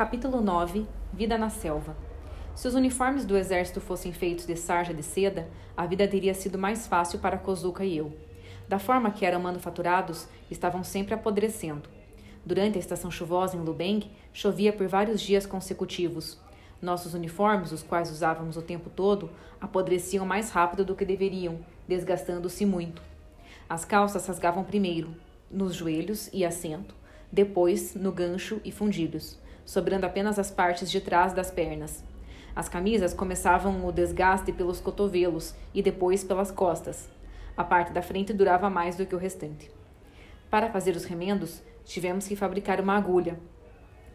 Capítulo 9 Vida na Selva Se os uniformes do exército fossem feitos de sarja de seda, a vida teria sido mais fácil para Kozuka e eu. Da forma que eram manufaturados, estavam sempre apodrecendo. Durante a estação chuvosa em Lubeng, chovia por vários dias consecutivos. Nossos uniformes, os quais usávamos o tempo todo, apodreciam mais rápido do que deveriam, desgastando-se muito. As calças rasgavam primeiro, nos joelhos e assento, depois no gancho e fundilhos, sobrando apenas as partes de trás das pernas. As camisas começavam o desgaste pelos cotovelos e depois pelas costas. A parte da frente durava mais do que o restante. Para fazer os remendos, tivemos que fabricar uma agulha.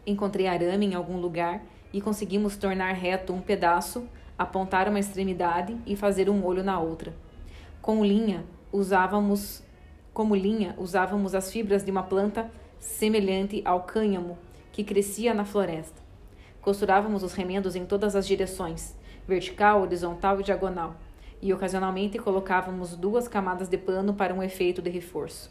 Encontrei arame em algum lugar e conseguimos tornar reto um pedaço, apontar uma extremidade e fazer um olho na outra. Com linha, usávamos como linha, usávamos as fibras de uma planta semelhante ao cânhamo que crescia na floresta. Costurávamos os remendos em todas as direções, vertical, horizontal e diagonal, e ocasionalmente colocávamos duas camadas de pano para um efeito de reforço.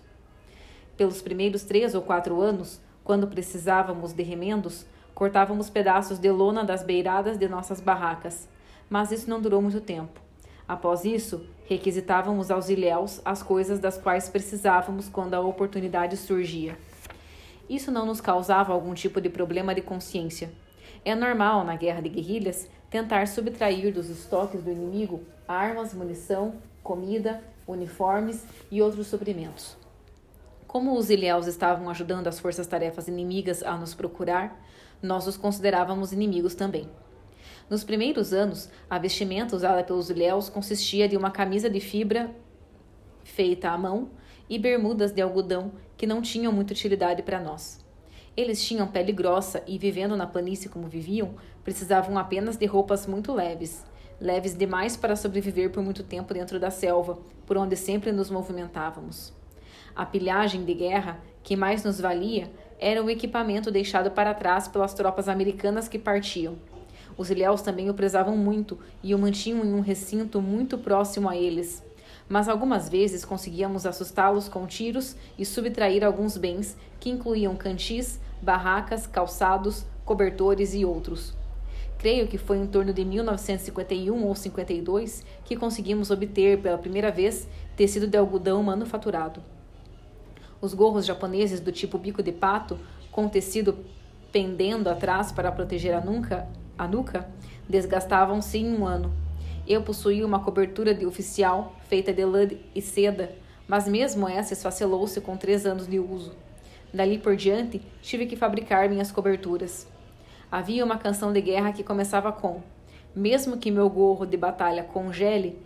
Pelos primeiros três ou quatro anos, quando precisávamos de remendos, cortávamos pedaços de lona das beiradas de nossas barracas, mas isso não durou muito tempo. Após isso, requisitávamos aos ilhéus as coisas das quais precisávamos quando a oportunidade surgia. Isso não nos causava algum tipo de problema de consciência. É normal, na guerra de guerrilhas, tentar subtrair dos estoques do inimigo armas, munição, comida, uniformes e outros suprimentos. Como os ilhéus estavam ajudando as forças-tarefas inimigas a nos procurar, nós os considerávamos inimigos também. Nos primeiros anos, a vestimenta usada pelos ilhéus consistia de uma camisa de fibra feita à mão e bermudas de algodão que não tinham muita utilidade para nós. Eles tinham pele grossa e, vivendo na planície como viviam, precisavam apenas de roupas muito leves, leves demais para sobreviver por muito tempo dentro da selva, por onde sempre nos movimentávamos. A pilhagem de guerra, que mais nos valia, era o equipamento deixado para trás pelas tropas americanas que partiam. Os ilhéus também o prezavam muito e o mantinham em um recinto muito próximo a eles. Mas algumas vezes conseguíamos assustá-los com tiros e subtrair alguns bens, que incluíam cantis, barracas, calçados, cobertores e outros. Creio que foi em torno de 1951 ou 52 que conseguimos obter pela primeira vez tecido de algodão manufaturado. Os gorros japoneses do tipo bico de pato, com tecido pendendo atrás para proteger a nuca, a nuca desgastavam-se em um ano. Eu possuía uma cobertura de oficial feita de lã e seda, mas mesmo essa esfacelou-se com três anos de uso. Dali por diante, tive que fabricar minhas coberturas. Havia uma canção de guerra que começava com: Mesmo que meu gorro de batalha congele,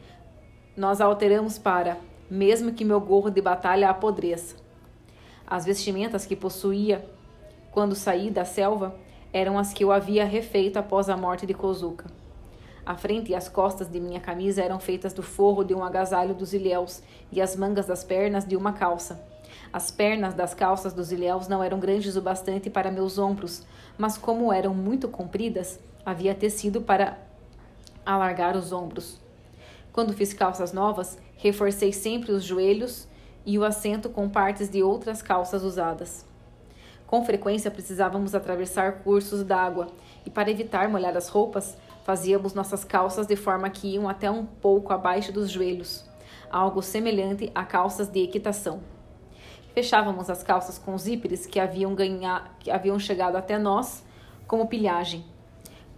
nós a alteramos para: Mesmo que meu gorro de batalha apodreça. As vestimentas que possuía quando saí da selva eram as que eu havia refeito após a morte de Kozuka. A frente e as costas de minha camisa eram feitas do forro de um agasalho dos ilhéus e as mangas das pernas de uma calça. As pernas das calças dos ilhéus não eram grandes o bastante para meus ombros, mas como eram muito compridas, havia tecido para alargar os ombros. Quando fiz calças novas, reforcei sempre os joelhos e o assento com partes de outras calças usadas. Com frequência precisávamos atravessar cursos d'água e, para evitar molhar as roupas, fazíamos nossas calças de forma que iam até um pouco abaixo dos joelhos, algo semelhante a calças de equitação. Fechávamos as calças com zíperes que haviam, ganha... que haviam chegado até nós como pilhagem.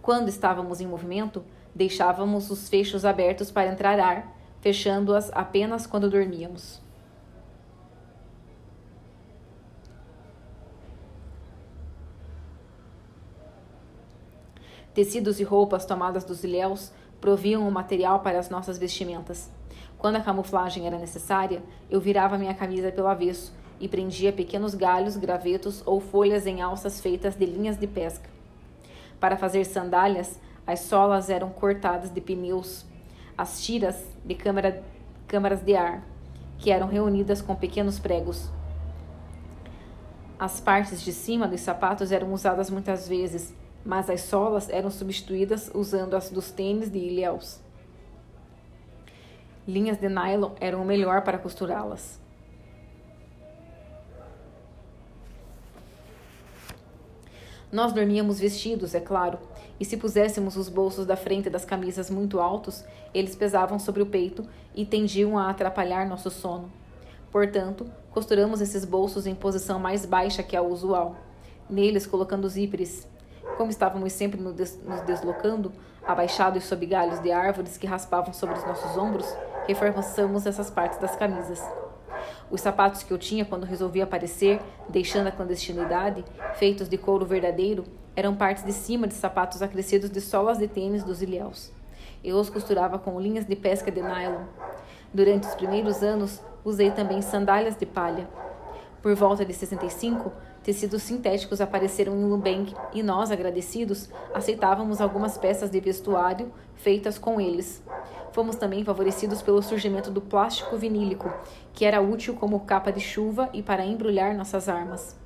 Quando estávamos em movimento, deixávamos os fechos abertos para entrar ar, fechando-as apenas quando dormíamos. Tecidos e roupas tomadas dos ilhéus proviam o material para as nossas vestimentas. Quando a camuflagem era necessária, eu virava minha camisa pelo avesso e prendia pequenos galhos, gravetos ou folhas em alças feitas de linhas de pesca. Para fazer sandálias, as solas eram cortadas de pneus, as tiras de câmara, câmaras de ar, que eram reunidas com pequenos pregos. As partes de cima dos sapatos eram usadas muitas vezes mas as solas eram substituídas usando as dos tênis de ilhéus. Linhas de nylon eram o melhor para costurá-las. Nós dormíamos vestidos, é claro, e se puséssemos os bolsos da frente das camisas muito altos, eles pesavam sobre o peito e tendiam a atrapalhar nosso sono. Portanto, costuramos esses bolsos em posição mais baixa que a usual, neles colocando zíperes. Como estávamos sempre nos deslocando, abaixados sob galhos de árvores que raspavam sobre os nossos ombros, reforçamos essas partes das camisas. Os sapatos que eu tinha quando resolvi aparecer, deixando a clandestinidade, feitos de couro verdadeiro, eram partes de cima de sapatos acrescidos de solas de tênis dos ilhéus. Eu os costurava com linhas de pesca de nylon. Durante os primeiros anos, usei também sandálias de palha. Por volta de 65, tecidos sintéticos apareceram em Lubeng e nós, agradecidos, aceitávamos algumas peças de vestuário feitas com eles. Fomos também favorecidos pelo surgimento do plástico vinílico, que era útil como capa de chuva e para embrulhar nossas armas.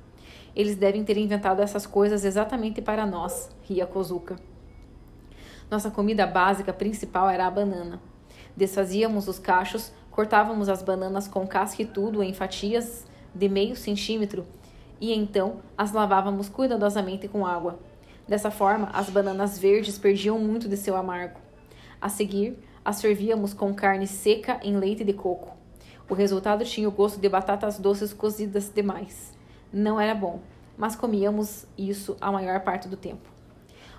Eles devem ter inventado essas coisas exatamente para nós, ria Kozuka. Nossa comida básica principal era a banana. Desfazíamos os cachos, cortávamos as bananas com casca e tudo em fatias de meio centímetro e então as lavávamos cuidadosamente com água. Dessa forma, as bananas verdes perdiam muito de seu amargo. A seguir, as servíamos com carne seca em leite de coco. O resultado tinha o gosto de batatas doces cozidas demais. Não era bom, mas comíamos isso a maior parte do tempo.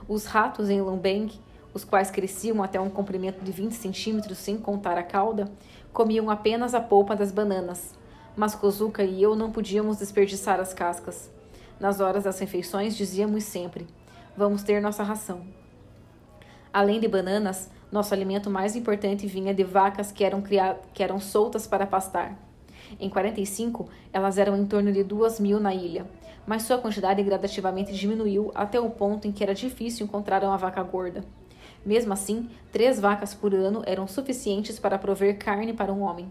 Os ratos em Lumbeng, os quais cresciam até um comprimento de 20 centímetros sem contar a cauda, comiam apenas a polpa das bananas, mas Kozuka e eu não podíamos desperdiçar as cascas. Nas horas das refeições dizíamos sempre: vamos ter nossa ração. Além de bananas, nosso alimento mais importante vinha de vacas que eram, que eram soltas para pastar. Em 45, elas eram em torno de duas mil na ilha, mas sua quantidade gradativamente diminuiu até o ponto em que era difícil encontrar uma vaca gorda. Mesmo assim, três vacas por ano eram suficientes para prover carne para um homem.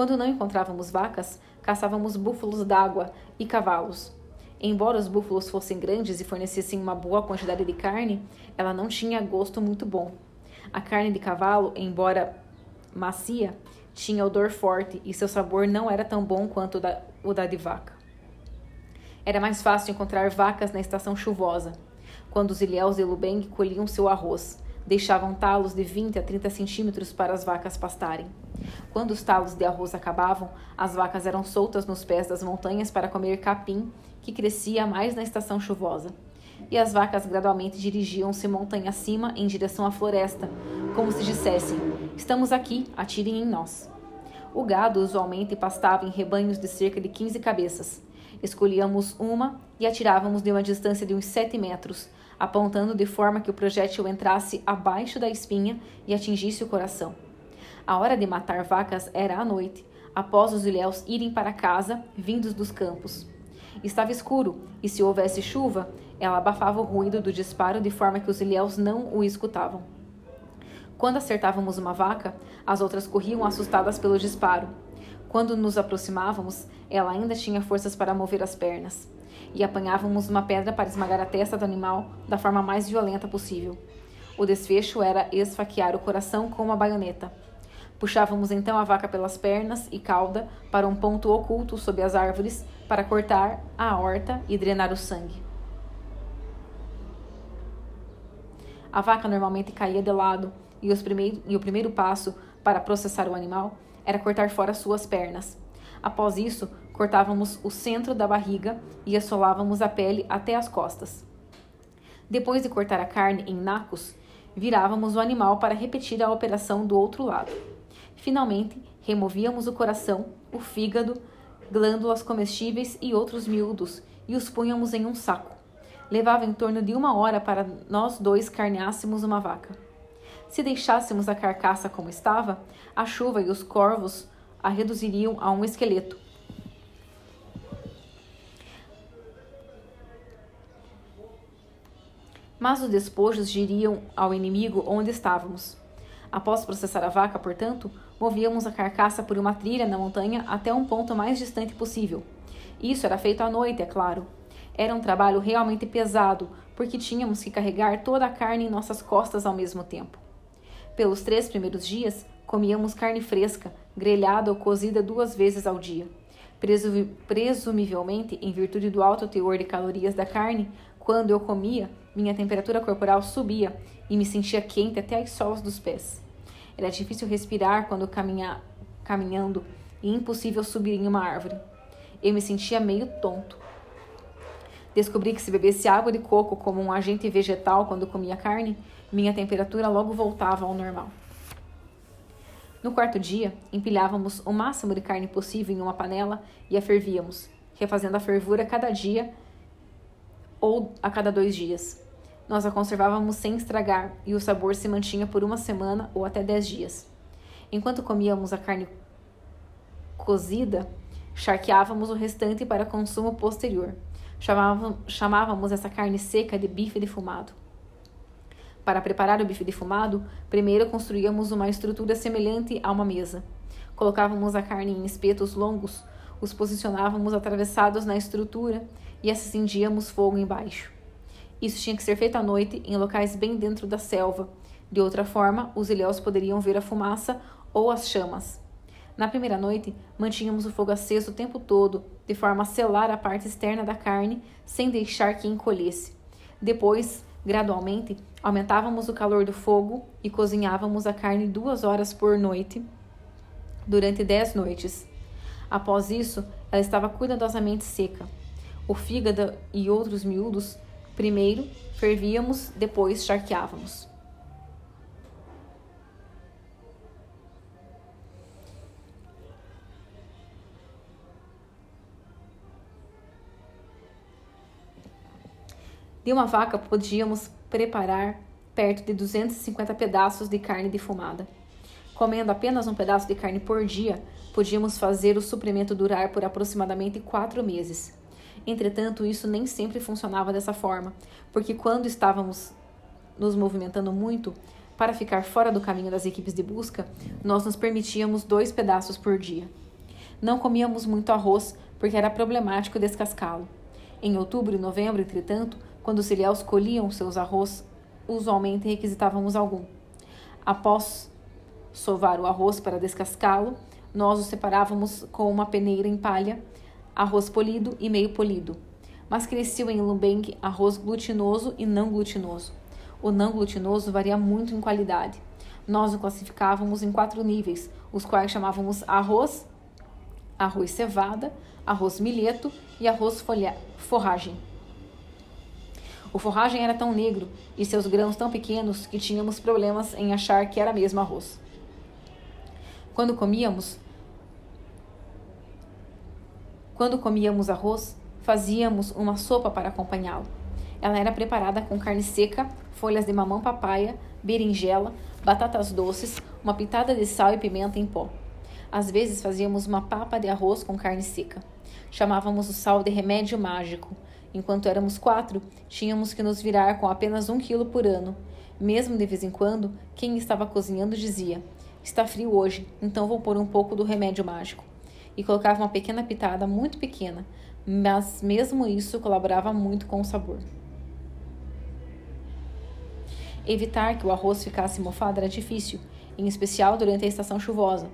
Quando não encontrávamos vacas, caçávamos búfalos d'água e cavalos. Embora os búfalos fossem grandes e fornecessem uma boa quantidade de carne, ela não tinha gosto muito bom. A carne de cavalo, embora macia, tinha odor forte e seu sabor não era tão bom quanto o da, o da de vaca. Era mais fácil encontrar vacas na estação chuvosa, quando os ilhéus de Lubeng colhiam seu arroz. Deixavam talos de 20 a 30 centímetros para as vacas pastarem. Quando os talos de arroz acabavam, as vacas eram soltas nos pés das montanhas para comer capim, que crescia mais na estação chuvosa e as vacas gradualmente dirigiam-se montanha acima em direção à floresta, como se dissessem: Estamos aqui, atirem em nós. O gado usualmente pastava em rebanhos de cerca de 15 cabeças. Escolhíamos uma e atirávamos de uma distância de uns 7 metros, apontando de forma que o projétil entrasse abaixo da espinha e atingisse o coração. A hora de matar vacas era à noite, após os ilhéus irem para casa, vindos dos campos. Estava escuro, e se houvesse chuva, ela abafava o ruído do disparo de forma que os ilhéus não o escutavam. Quando acertávamos uma vaca, as outras corriam assustadas pelo disparo. Quando nos aproximávamos, ela ainda tinha forças para mover as pernas. E apanhávamos uma pedra para esmagar a testa do animal da forma mais violenta possível. O desfecho era esfaquear o coração com uma baioneta. Puxávamos então a vaca pelas pernas e cauda para um ponto oculto sob as árvores para cortar a horta e drenar o sangue. A vaca normalmente caía de lado e, e o primeiro passo para processar o animal era cortar fora suas pernas. Após isso, cortávamos o centro da barriga e assolávamos a pele até as costas. Depois de cortar a carne em nacos, virávamos o animal para repetir a operação do outro lado. Finalmente, removíamos o coração, o fígado, glândulas comestíveis e outros miúdos e os punhamos em um saco. Levava em torno de uma hora para nós dois carneássemos uma vaca. Se deixássemos a carcaça como estava, a chuva e os corvos a reduziriam a um esqueleto. Mas os despojos diriam ao inimigo onde estávamos. Após processar a vaca, portanto, movíamos a carcaça por uma trilha na montanha até um ponto mais distante possível. Isso era feito à noite, é claro. Era um trabalho realmente pesado, porque tínhamos que carregar toda a carne em nossas costas ao mesmo tempo. Pelos três primeiros dias, comíamos carne fresca, grelhada ou cozida duas vezes ao dia. Presumivelmente, em virtude do alto teor de calorias da carne, Quando eu comia, minha temperatura corporal subia e me sentia quente até as solas dos pés. Era difícil respirar quando caminha, caminhando e impossível subir em uma árvore. Eu me sentia meio tonto. Descobri que se bebesse água de coco como um agente vegetal quando comia carne, minha temperatura logo voltava ao normal. No quarto dia, empilhávamos o máximo de carne possível em uma panela e a fervíamos, refazendo a fervura cada dia ou a cada dois dias. Nós a conservávamos sem estragar e o sabor se mantinha por uma semana ou até dez dias. Enquanto comíamos a carne cozida, charqueávamos o restante para consumo posterior. Chamávamos essa carne seca de bife defumado. Para preparar o bife defumado, primeiro construíamos uma estrutura semelhante a uma mesa. Colocávamos a carne em espetos longos, os posicionávamos atravessados na estrutura e acendíamos fogo embaixo. Isso tinha que ser feito à noite em locais bem dentro da selva. De outra forma, os ilhéus poderiam ver a fumaça ou as chamas. Na primeira noite, mantínhamos o fogo aceso o tempo todo, de forma a selar a parte externa da carne, sem deixar que encolhesse. Depois, gradualmente, aumentávamos o calor do fogo e cozinhávamos a carne duas horas por noite, durante dez noites. Após isso, ela estava cuidadosamente seca. O fígado e outros miúdos, primeiro fervíamos, depois charqueávamos. De uma vaca podíamos preparar perto de 250 pedaços de carne defumada. Comendo apenas um pedaço de carne por dia, podíamos fazer o suprimento durar por aproximadamente quatro meses. Entretanto, isso nem sempre funcionava dessa forma, porque quando estávamos nos movimentando muito, para ficar fora do caminho das equipes de busca, nós nos permitíamos dois pedaços por dia. Não comíamos muito arroz porque era problemático descascá-lo. Em outubro e novembro, entretanto, quando os ilhéus colhiam seus arroz, usualmente requisitávamos algum. Após sovar o arroz para descascá-lo, nós o separávamos com uma peneira em palha, arroz polido e meio polido. Mas cresceu em Lumbeng arroz glutinoso e não glutinoso. O não glutinoso varia muito em qualidade. Nós o classificávamos em quatro níveis, os quais chamávamos arroz, arroz cevada, arroz milheto e arroz folha, forragem. O forragem era tão negro e seus grãos tão pequenos que tínhamos problemas em achar que era mesmo arroz. Quando comíamos, quando comíamos arroz, fazíamos uma sopa para acompanhá-lo. Ela era preparada com carne seca, folhas de mamão papaya, berinjela, batatas doces, uma pitada de sal e pimenta em pó. Às vezes fazíamos uma papa de arroz com carne seca. Chamávamos o sal de remédio mágico Enquanto éramos quatro, tínhamos que nos virar com apenas um quilo por ano. Mesmo de vez em quando, quem estava cozinhando dizia: Está frio hoje, então vou pôr um pouco do remédio mágico. E colocava uma pequena pitada muito pequena, mas mesmo isso colaborava muito com o sabor. Evitar que o arroz ficasse mofado era difícil, em especial durante a estação chuvosa.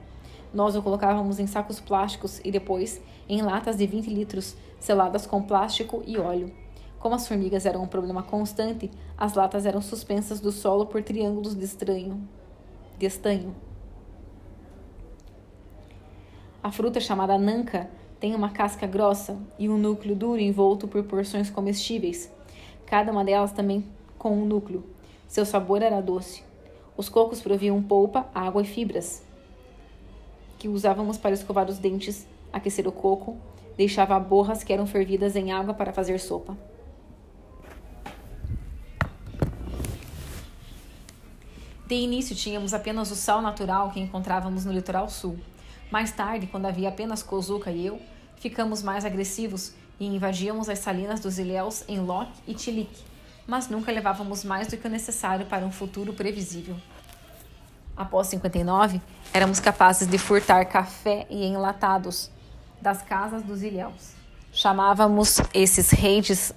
Nós o colocávamos em sacos plásticos e depois em latas de 20 litros, seladas com plástico e óleo. Como as formigas eram um problema constante, as latas eram suspensas do solo por triângulos de, de estanho. A fruta chamada nanca tem uma casca grossa e um núcleo duro envolto por porções comestíveis, cada uma delas também com um núcleo. Seu sabor era doce. Os cocos proviam polpa, água e fibras, que usávamos para escovar os dentes aquecer o coco, deixava borras que eram fervidas em água para fazer sopa. De início tínhamos apenas o sal natural que encontrávamos no litoral sul. Mais tarde, quando havia apenas Kozuka e eu, ficamos mais agressivos e invadíamos as salinas dos ilhéus em Lok e Tilik, mas nunca levávamos mais do que o necessário para um futuro previsível. Após 59, éramos capazes de furtar café e enlatados, das casas dos ilhéus. Chamávamos esses raids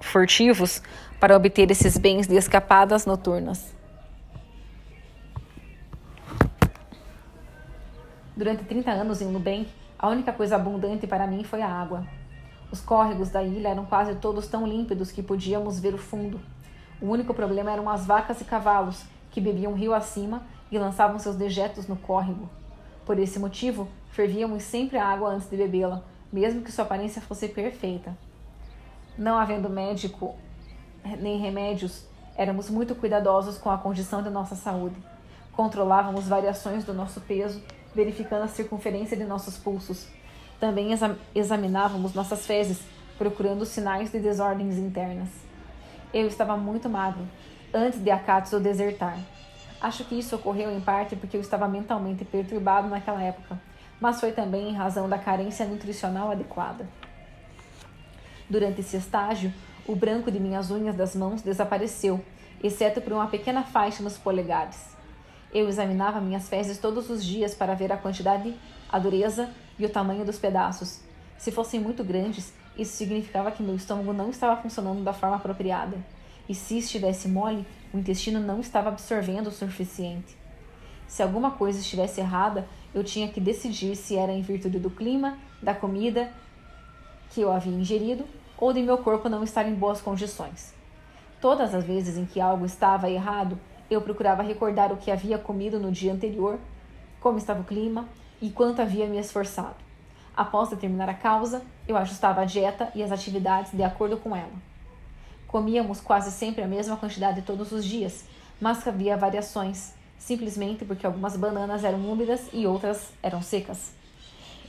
furtivos para obter esses bens de escapadas noturnas. Durante 30 anos em Nubank, a única coisa abundante para mim foi a água. Os córregos da ilha eram quase todos tão límpidos que podíamos ver o fundo. O único problema eram as vacas e cavalos, que bebiam rio acima e lançavam seus dejetos no córrego. Por esse motivo, fervíamos sempre a água antes de bebê-la, mesmo que sua aparência fosse perfeita. Não havendo médico nem remédios, éramos muito cuidadosos com a condição de nossa saúde. Controlávamos variações do nosso peso, verificando a circunferência de nossos pulsos. Também exam examinávamos nossas fezes, procurando sinais de desordens internas. Eu estava muito magro, antes de Akatsu desertar. Acho que isso ocorreu em parte porque eu estava mentalmente perturbado naquela época, mas foi também em razão da carência nutricional adequada. Durante esse estágio, o branco de minhas unhas das mãos desapareceu, exceto por uma pequena faixa nos polegares. Eu examinava minhas fezes todos os dias para ver a quantidade, a dureza e o tamanho dos pedaços. Se fossem muito grandes, isso significava que meu estômago não estava funcionando da forma apropriada. E se estivesse mole, o intestino não estava absorvendo o suficiente. Se alguma coisa estivesse errada, eu tinha que decidir se era em virtude do clima, da comida que eu havia ingerido ou de meu corpo não estar em boas condições. Todas as vezes em que algo estava errado, eu procurava recordar o que havia comido no dia anterior, como estava o clima e quanto havia me esforçado. Após determinar a causa, eu ajustava a dieta e as atividades de acordo com ela. Comíamos quase sempre a mesma quantidade todos os dias, mas havia variações, simplesmente porque algumas bananas eram úmidas e outras eram secas.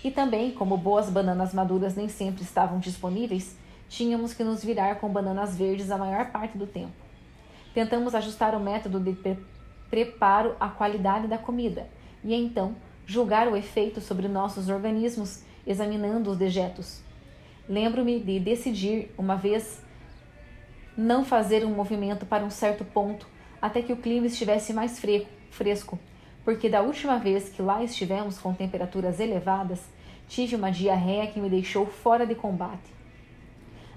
E também, como boas bananas maduras nem sempre estavam disponíveis, tínhamos que nos virar com bananas verdes a maior parte do tempo. Tentamos ajustar o método de pre preparo à qualidade da comida e então julgar o efeito sobre nossos organismos examinando os dejetos. Lembro-me de decidir uma vez não fazer um movimento para um certo ponto até que o clima estivesse mais fresco, porque da última vez que lá estivemos com temperaturas elevadas, tive uma diarreia que me deixou fora de combate.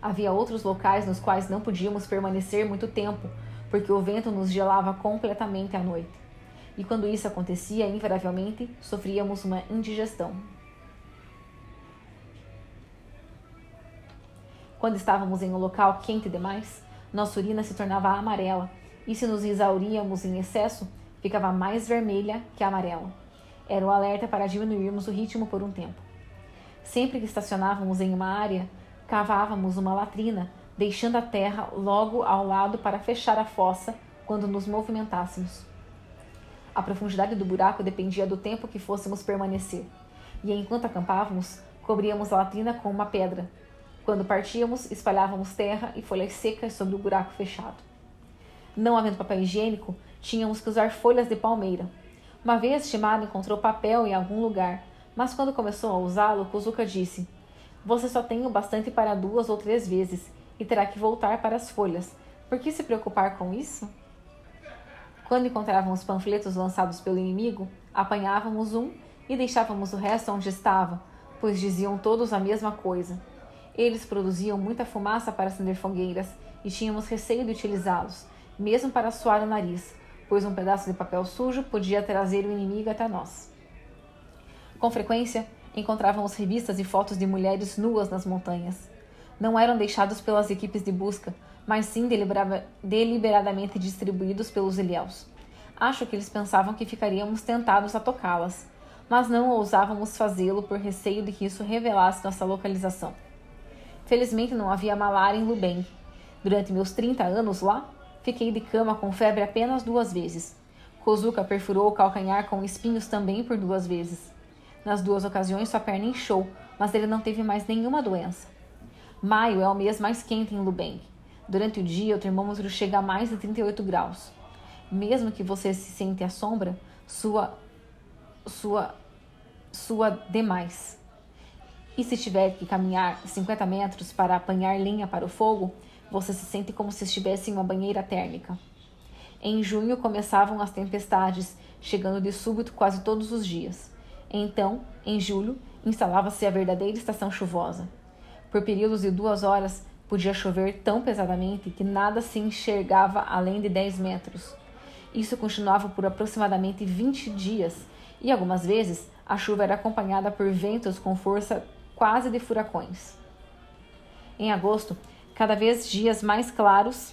Havia outros locais nos quais não podíamos permanecer muito tempo, porque o vento nos gelava completamente à noite. E quando isso acontecia, invariavelmente sofríamos uma indigestão. Quando estávamos em um local quente demais, nossa urina se tornava amarela, e se nos exauríamos em excesso, ficava mais vermelha que amarela. Era o alerta para diminuirmos o ritmo por um tempo. Sempre que estacionávamos em uma área, cavávamos uma latrina, deixando a terra logo ao lado para fechar a fossa quando nos movimentássemos. A profundidade do buraco dependia do tempo que fôssemos permanecer, e enquanto acampávamos, cobríamos a latrina com uma pedra, quando partíamos, espalhávamos terra e folhas secas sobre o buraco fechado. Não havendo papel higiênico, tínhamos que usar folhas de palmeira. Uma vez Shimada encontrou papel em algum lugar, mas quando começou a usá-lo, Kuzuka disse: Você só tem o bastante para duas ou três vezes e terá que voltar para as folhas. Por que se preocupar com isso? Quando encontrávamos panfletos lançados pelo inimigo, apanhávamos um e deixávamos o resto onde estava, pois diziam todos a mesma coisa. Eles produziam muita fumaça para acender fogueiras e tínhamos receio de utilizá-los, mesmo para suar o nariz, pois um pedaço de papel sujo podia trazer o inimigo até nós. Com frequência, encontrávamos revistas e fotos de mulheres nuas nas montanhas. Não eram deixados pelas equipes de busca, mas sim deliberadamente distribuídos pelos ilhéus. Acho que eles pensavam que ficaríamos tentados a tocá-las, mas não ousávamos fazê-lo por receio de que isso revelasse nossa localização. Felizmente não havia malária em Lubeng. Durante meus 30 anos lá, fiquei de cama com febre apenas duas vezes. Kozuka perfurou o calcanhar com espinhos também por duas vezes. Nas duas ocasiões, sua perna inchou, mas ele não teve mais nenhuma doença. Maio é o mês mais quente em Lubeng. Durante o dia, o termômetro chega a mais de 38 graus. Mesmo que você se sente à sombra, sua sua sua demais. E se tiver que caminhar 50 metros para apanhar lenha para o fogo, você se sente como se estivesse em uma banheira térmica. Em junho começavam as tempestades, chegando de súbito quase todos os dias. Então, em julho, instalava-se a verdadeira estação chuvosa. Por períodos de duas horas, podia chover tão pesadamente que nada se enxergava além de 10 metros. Isso continuava por aproximadamente 20 dias, e algumas vezes a chuva era acompanhada por ventos com força quase de furacões. Em agosto, cada vez dias mais claros,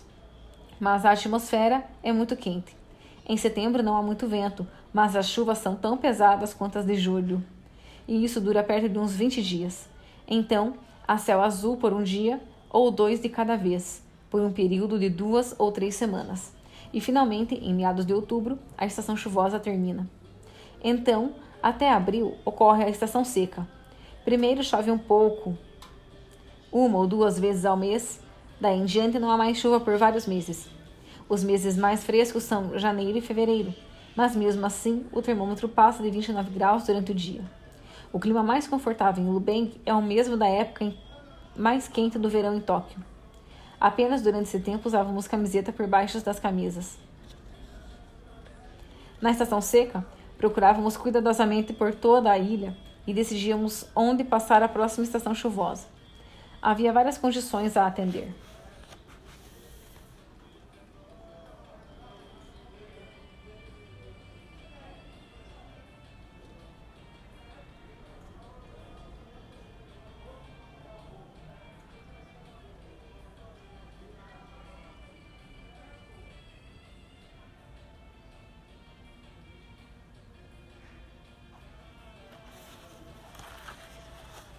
mas a atmosfera é muito quente. Em setembro não há muito vento, mas as chuvas são tão pesadas quanto as de julho. E isso dura perto de uns 20 dias. Então, há céu azul por um dia ou dois de cada vez, por um período de duas ou três semanas. E finalmente, em meados de outubro, a estação chuvosa termina. Então, até abril ocorre a estação seca. Primeiro chove um pouco, uma ou duas vezes ao mês, daí em diante não há mais chuva por vários meses. Os meses mais frescos são janeiro e fevereiro, mas mesmo assim o termômetro passa de 29 graus durante o dia. O clima mais confortável em Lubeng é o mesmo da época mais quente do verão em Tóquio. Apenas durante esse tempo usávamos camiseta por baixo das camisas. Na estação seca, Procurávamos cuidadosamente por toda a ilha e decidíamos onde passar a próxima estação chuvosa. Havia várias condições a atender.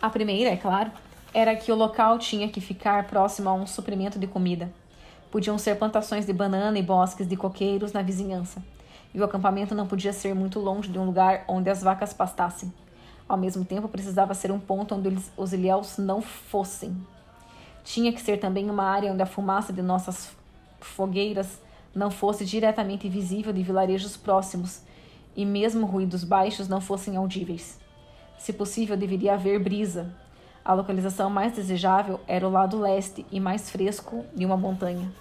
A primeira, é claro, era que o local tinha que ficar próximo a um suprimento de comida. Podiam ser plantações de banana e bosques de coqueiros na vizinhança, e o acampamento não podia ser muito longe de um lugar onde as vacas pastassem. Ao mesmo tempo, precisava ser um ponto onde os ilhéus não fossem. Tinha que ser também uma área onde a fumaça de nossas fogueiras não fosse diretamente visível de vilarejos próximos e mesmo ruídos baixos não fossem audíveis. Se possível, deveria haver brisa. A localização mais desejável era o lado leste e mais fresco de uma montanha.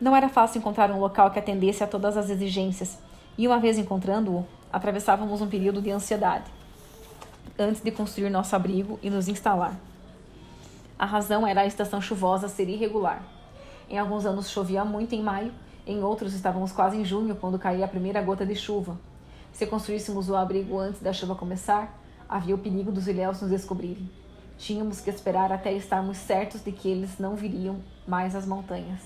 Não era fácil encontrar um local que atendesse a todas as exigências, e uma vez encontrando-o, atravessávamos um período de ansiedade antes de construir nosso abrigo e nos instalar. A razão era a estação chuvosa ser irregular. Em alguns anos chovia muito em maio, em outros estávamos quase em junho quando caía a primeira gota de chuva. Se construíssemos o abrigo antes da chuva começar, havia o perigo dos ilhéus nos descobrirem. Tínhamos que esperar até estarmos certos de que eles não viriam mais às montanhas.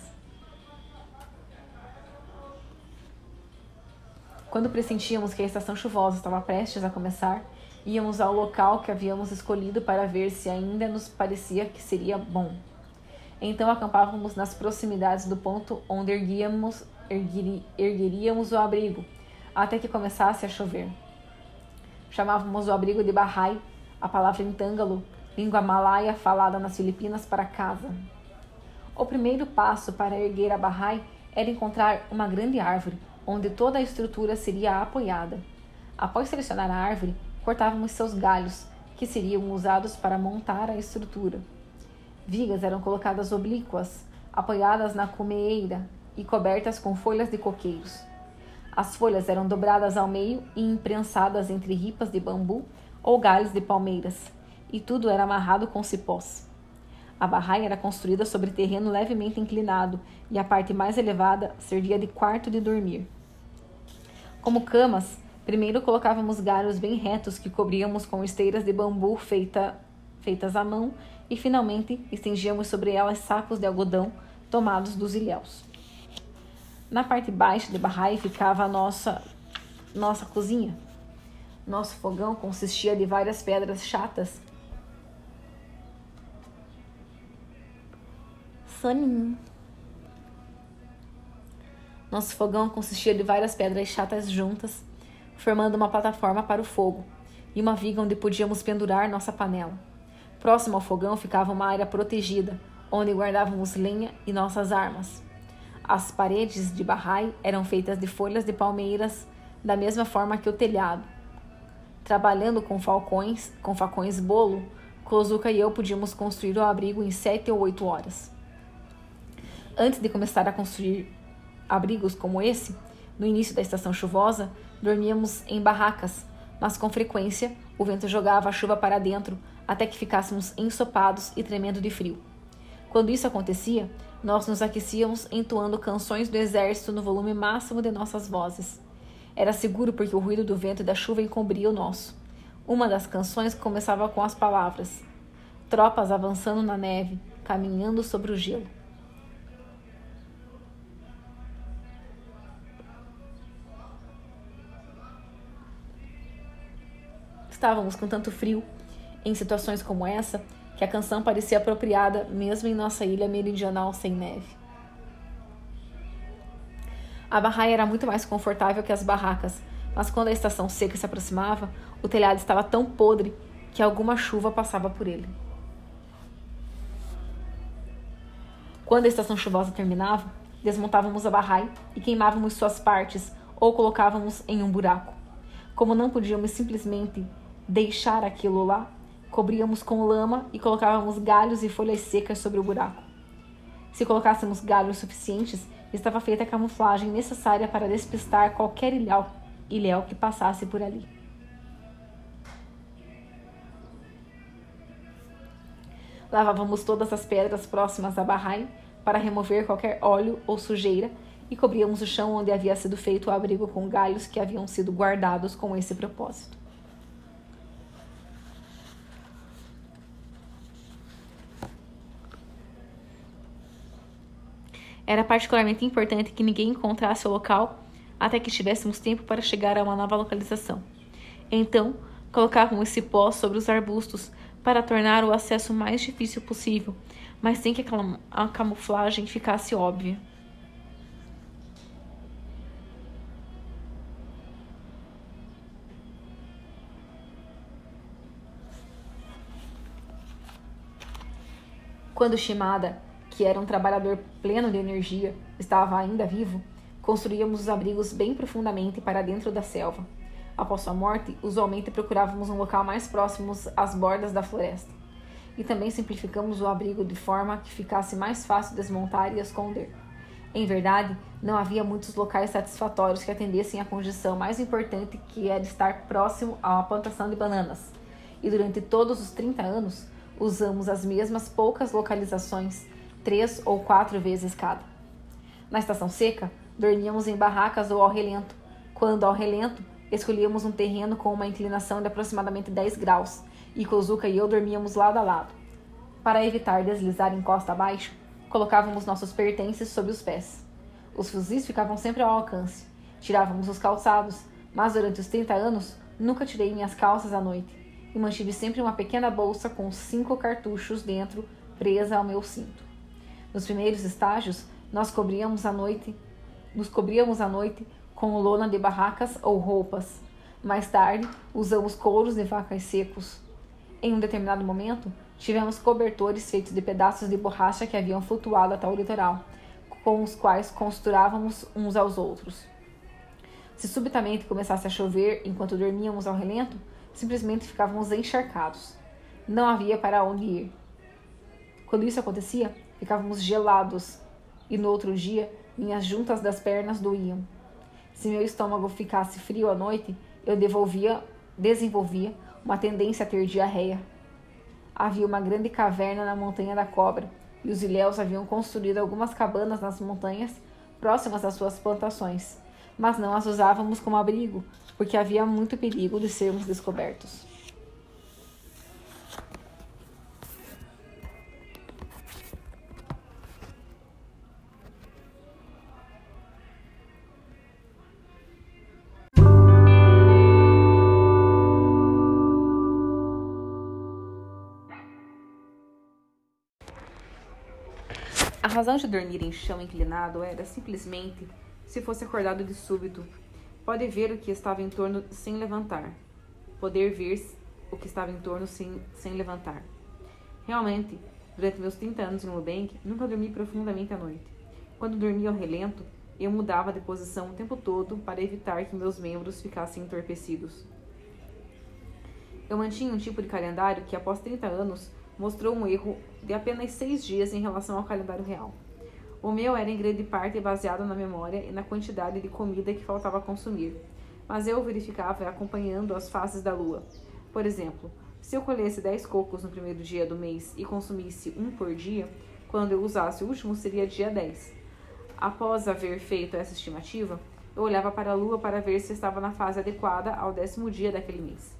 Quando pressentíamos que a estação chuvosa estava prestes a começar, íamos ao local que havíamos escolhido para ver se ainda nos parecia que seria bom. Então acampávamos nas proximidades do ponto onde erguíamos, erguiri, ergueríamos o abrigo, até que começasse a chover. Chamávamos o abrigo de Bahai, a palavra em tângalo, língua malaia falada nas Filipinas, para casa. O primeiro passo para erguer a Bahai era encontrar uma grande árvore, onde toda a estrutura seria apoiada. Após selecionar a árvore, cortávamos seus galhos, que seriam usados para montar a estrutura. Vigas eram colocadas oblíquas, apoiadas na cumeeira e cobertas com folhas de coqueiros. As folhas eram dobradas ao meio e imprensadas entre ripas de bambu ou galhos de palmeiras, e tudo era amarrado com cipós. A barraia era construída sobre terreno levemente inclinado e a parte mais elevada servia de quarto de dormir. Como camas, primeiro colocávamos galhos bem retos que cobríamos com esteiras de bambu feita, feitas à mão e finalmente estendíamos sobre elas sacos de algodão tomados dos ilhéus. Na parte baixa de Barrai ficava a nossa, nossa cozinha. Nosso fogão consistia de várias pedras chatas. Soninho. Nosso fogão consistia de várias pedras chatas juntas, formando uma plataforma para o fogo e uma viga onde podíamos pendurar nossa panela. Próximo ao fogão ficava uma área protegida, onde guardávamos lenha e nossas armas. As paredes de barrai eram feitas de folhas de palmeiras, da mesma forma que o telhado. Trabalhando com falcões, com facões bolo, Kozuka e eu podíamos construir o abrigo em sete ou oito horas. Antes de começar a construir abrigos como esse, no início da estação chuvosa, dormíamos em barracas, mas com frequência o vento jogava a chuva para dentro, até que ficássemos ensopados e tremendo de frio. Quando isso acontecia, nós nos aquecíamos entoando canções do exército no volume máximo de nossas vozes. Era seguro porque o ruído do vento e da chuva encobria o nosso. Uma das canções começava com as palavras: Tropas avançando na neve, caminhando sobre o gelo. Estávamos com tanto frio, em situações como essa, que a canção parecia apropriada mesmo em nossa ilha meridional sem neve. A barraia era muito mais confortável que as barracas, mas quando a estação seca se aproximava, o telhado estava tão podre que alguma chuva passava por ele. Quando a estação chuvosa terminava, desmontávamos a barraia e queimávamos suas partes ou colocávamos em um buraco. Como não podíamos simplesmente deixar aquilo lá, cobríamos com lama e colocávamos galhos e folhas secas sobre o buraco. Se colocássemos galhos suficientes, estava feita a camuflagem necessária para despistar qualquer ilhéu, ilhéu que passasse por ali. Lavávamos todas as pedras próximas à barraia para remover qualquer óleo ou sujeira e cobríamos o chão onde havia sido feito o abrigo com galhos que haviam sido guardados com esse propósito. Era particularmente importante que ninguém encontrasse o local até que tivéssemos tempo para chegar a uma nova localização. Então, colocávamos esse pó sobre os arbustos para tornar o acesso mais difícil possível, mas sem que a camuflagem ficasse óbvia. Quando Shimada que era um trabalhador pleno de energia, estava ainda vivo, construíamos os abrigos bem profundamente para dentro da selva. Após sua morte, usualmente procurávamos um local mais próximo às bordas da floresta. E também simplificamos o abrigo de forma que ficasse mais fácil desmontar e esconder. Em verdade, não havia muitos locais satisfatórios que atendessem à condição mais importante que era estar próximo uma plantação de bananas. E durante todos os 30 anos, usamos as mesmas poucas localizações três ou quatro vezes cada. Na estação seca, dormíamos em barracas ou ao relento. Quando ao relento, escolhíamos um terreno com uma inclinação de aproximadamente 10 graus, e Kozuka e eu dormíamos lado a lado. Para evitar deslizar em costa abaixo, colocávamos nossos pertences sob os pés. Os fuzis ficavam sempre ao alcance. Tirávamos os calçados, mas durante os 30 anos nunca tirei minhas calças à noite e mantive sempre uma pequena bolsa com cinco cartuchos dentro presa ao meu cinto. Nos primeiros estágios, nós cobríamos a noite, nos cobríamos a noite com lona de barracas ou roupas. Mais tarde, usamos couros de vacas secos. Em um determinado momento, tivemos cobertores feitos de pedaços de borracha que haviam flutuado até o litoral, com os quais costurávamos uns aos outros. Se subitamente começasse a chover enquanto dormíamos ao relento, simplesmente ficávamos encharcados. Não havia para onde ir. Quando isso acontecia, Ficávamos gelados e no outro dia minhas juntas das pernas doíam. Se meu estômago ficasse frio à noite, eu devolvia, desenvolvia uma tendência a ter diarreia. Havia uma grande caverna na Montanha da Cobra e os ilhéus haviam construído algumas cabanas nas montanhas próximas às suas plantações, mas não as usávamos como abrigo, porque havia muito perigo de sermos descobertos. Razão de dormir em chão inclinado era simplesmente se fosse acordado de súbito, pode ver o que estava em torno sem levantar. Poder ver o que estava em torno sem, sem levantar. Realmente, durante meus 30 anos em Lubank, nunca dormi profundamente à noite. Quando dormia ao relento, eu mudava de posição o tempo todo para evitar que meus membros ficassem entorpecidos. Eu mantinha um tipo de calendário que, após 30 anos, mostrou um erro de apenas seis dias em relação ao calendário real. O meu era em grande parte baseado na memória e na quantidade de comida que faltava consumir, mas eu verificava acompanhando as fases da lua. Por exemplo, se eu colhesse 10 cocos no primeiro dia do mês e consumisse um por dia, quando eu usasse o último seria dia 10. Após haver feito essa estimativa, eu olhava para a lua para ver se estava na fase adequada ao décimo dia daquele mês.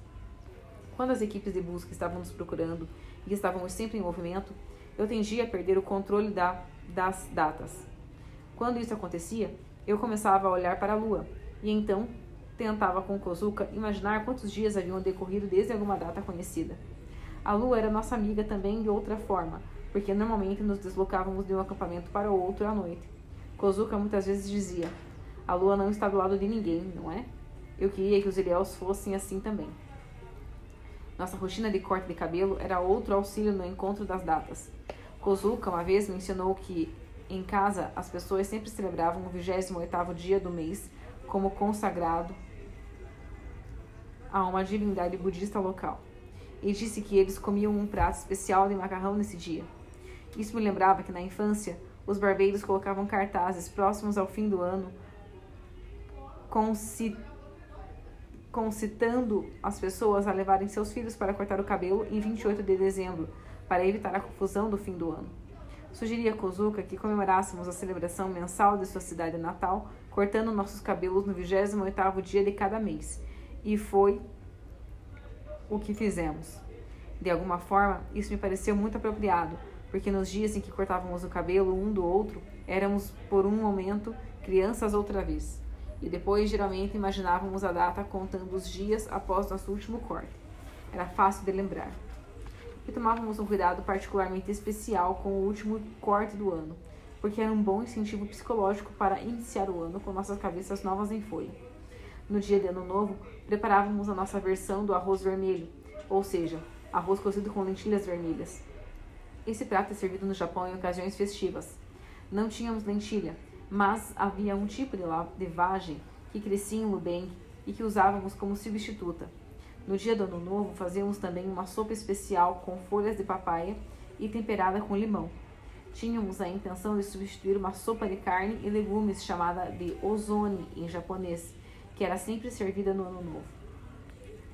Quando as equipes de busca estavam nos procurando e estávamos sempre em movimento, eu tendia a perder o controle da, das datas. Quando isso acontecia, eu começava a olhar para a lua e então tentava com Kozuka imaginar quantos dias haviam decorrido desde alguma data conhecida. A lua era nossa amiga também de outra forma, porque normalmente nos deslocávamos de um acampamento para o outro à noite. Kozuka muitas vezes dizia: A lua não está do lado de ninguém, não é? Eu queria que os ilhéus fossem assim também. Nossa rotina de corte de cabelo era outro auxílio no encontro das datas. Kozuka uma vez mencionou que em casa as pessoas sempre celebravam o 28º dia do mês como consagrado a uma divindade budista local. E disse que eles comiam um prato especial de macarrão nesse dia. Isso me lembrava que na infância os barbeiros colocavam cartazes próximos ao fim do ano concitando as pessoas a levarem seus filhos para cortar o cabelo em 28 de dezembro, para evitar a confusão do fim do ano. Sugeria a Kozuka que comemorássemos a celebração mensal de sua cidade natal, cortando nossos cabelos no 28º dia de cada mês. E foi o que fizemos. De alguma forma, isso me pareceu muito apropriado, porque nos dias em que cortávamos o cabelo um do outro, éramos, por um momento, crianças outra vez. E depois, geralmente, imaginávamos a data contando os dias após nosso último corte. Era fácil de lembrar e tomávamos um cuidado particularmente especial com o último corte do ano, porque era um bom incentivo psicológico para iniciar o ano com nossas cabeças novas em folha. No dia de Ano Novo, preparávamos a nossa versão do arroz vermelho, ou seja, arroz cozido com lentilhas vermelhas. Esse prato é servido no Japão em ocasiões festivas. Não tínhamos lentilha, mas havia um tipo de vagem que crescia em Lubeng e que usávamos como substituta. No dia do Ano Novo, fazíamos também uma sopa especial com folhas de papaya e temperada com limão. Tínhamos a intenção de substituir uma sopa de carne e legumes chamada de ozone em japonês, que era sempre servida no Ano Novo.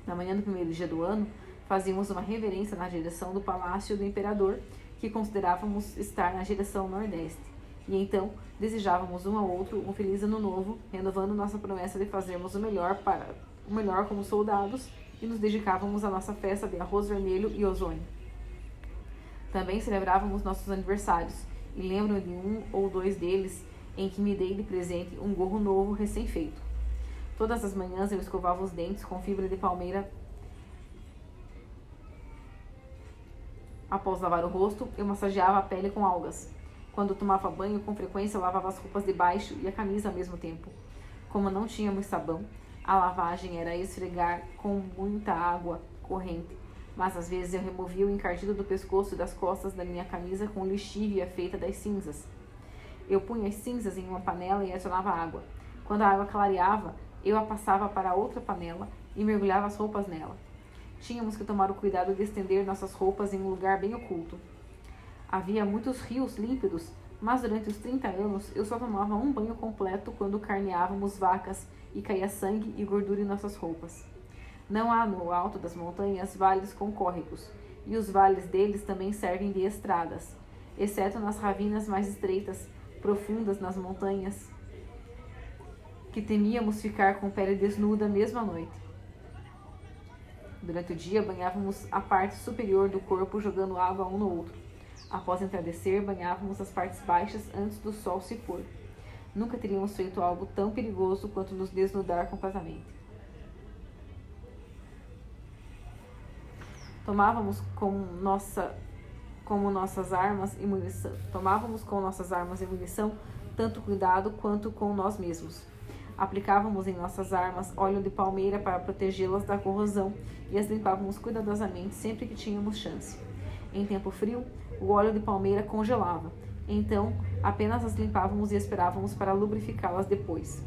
Na manhã do primeiro dia do ano, fazíamos uma reverência na direção do palácio do imperador, que considerávamos estar na direção nordeste. E então desejávamos um ao outro um feliz ano novo, renovando nossa promessa de fazermos o melhor para o melhor como soldados e nos dedicávamos à nossa festa de arroz vermelho e ozônio. Também celebrávamos nossos aniversários, e lembro de um ou dois deles em que me dei de presente um gorro novo recém-feito. Todas as manhãs eu escovava os dentes com fibra de palmeira. Após lavar o rosto, eu massageava a pele com algas. Quando tomava banho, com frequência lavava as roupas de baixo e a camisa ao mesmo tempo. Como não tínhamos sabão, a lavagem era esfregar com muita água corrente, mas às vezes eu removia o encardido do pescoço e das costas da minha camisa com lixívia feita das cinzas. Eu punha as cinzas em uma panela e adicionava água. Quando a água clareava, eu a passava para outra panela e mergulhava as roupas nela. Tínhamos que tomar o cuidado de estender nossas roupas em um lugar bem oculto. Havia muitos rios límpidos, mas durante os 30 anos eu só tomava um banho completo quando carneávamos vacas e caía sangue e gordura em nossas roupas. Não há no alto das montanhas vales com córregos, e os vales deles também servem de estradas, exceto nas ravinas mais estreitas, profundas nas montanhas, que temíamos ficar com pele desnuda mesmo à noite. Durante o dia, banhávamos a parte superior do corpo jogando água um no outro. Após entardecer, banhávamos as partes baixas antes do sol se pôr. Nunca teríamos feito algo tão perigoso quanto nos desnudar completamente. Tomávamos como, nossa, como nossas armas e munição. Tomávamos com nossas armas e munição tanto cuidado quanto com nós mesmos. Aplicávamos em nossas armas óleo de palmeira para protegê-las da corrosão e as limpávamos cuidadosamente sempre que tínhamos chance. Em tempo frio, o óleo de palmeira congelava então, apenas as limpávamos e esperávamos para lubrificá-las depois.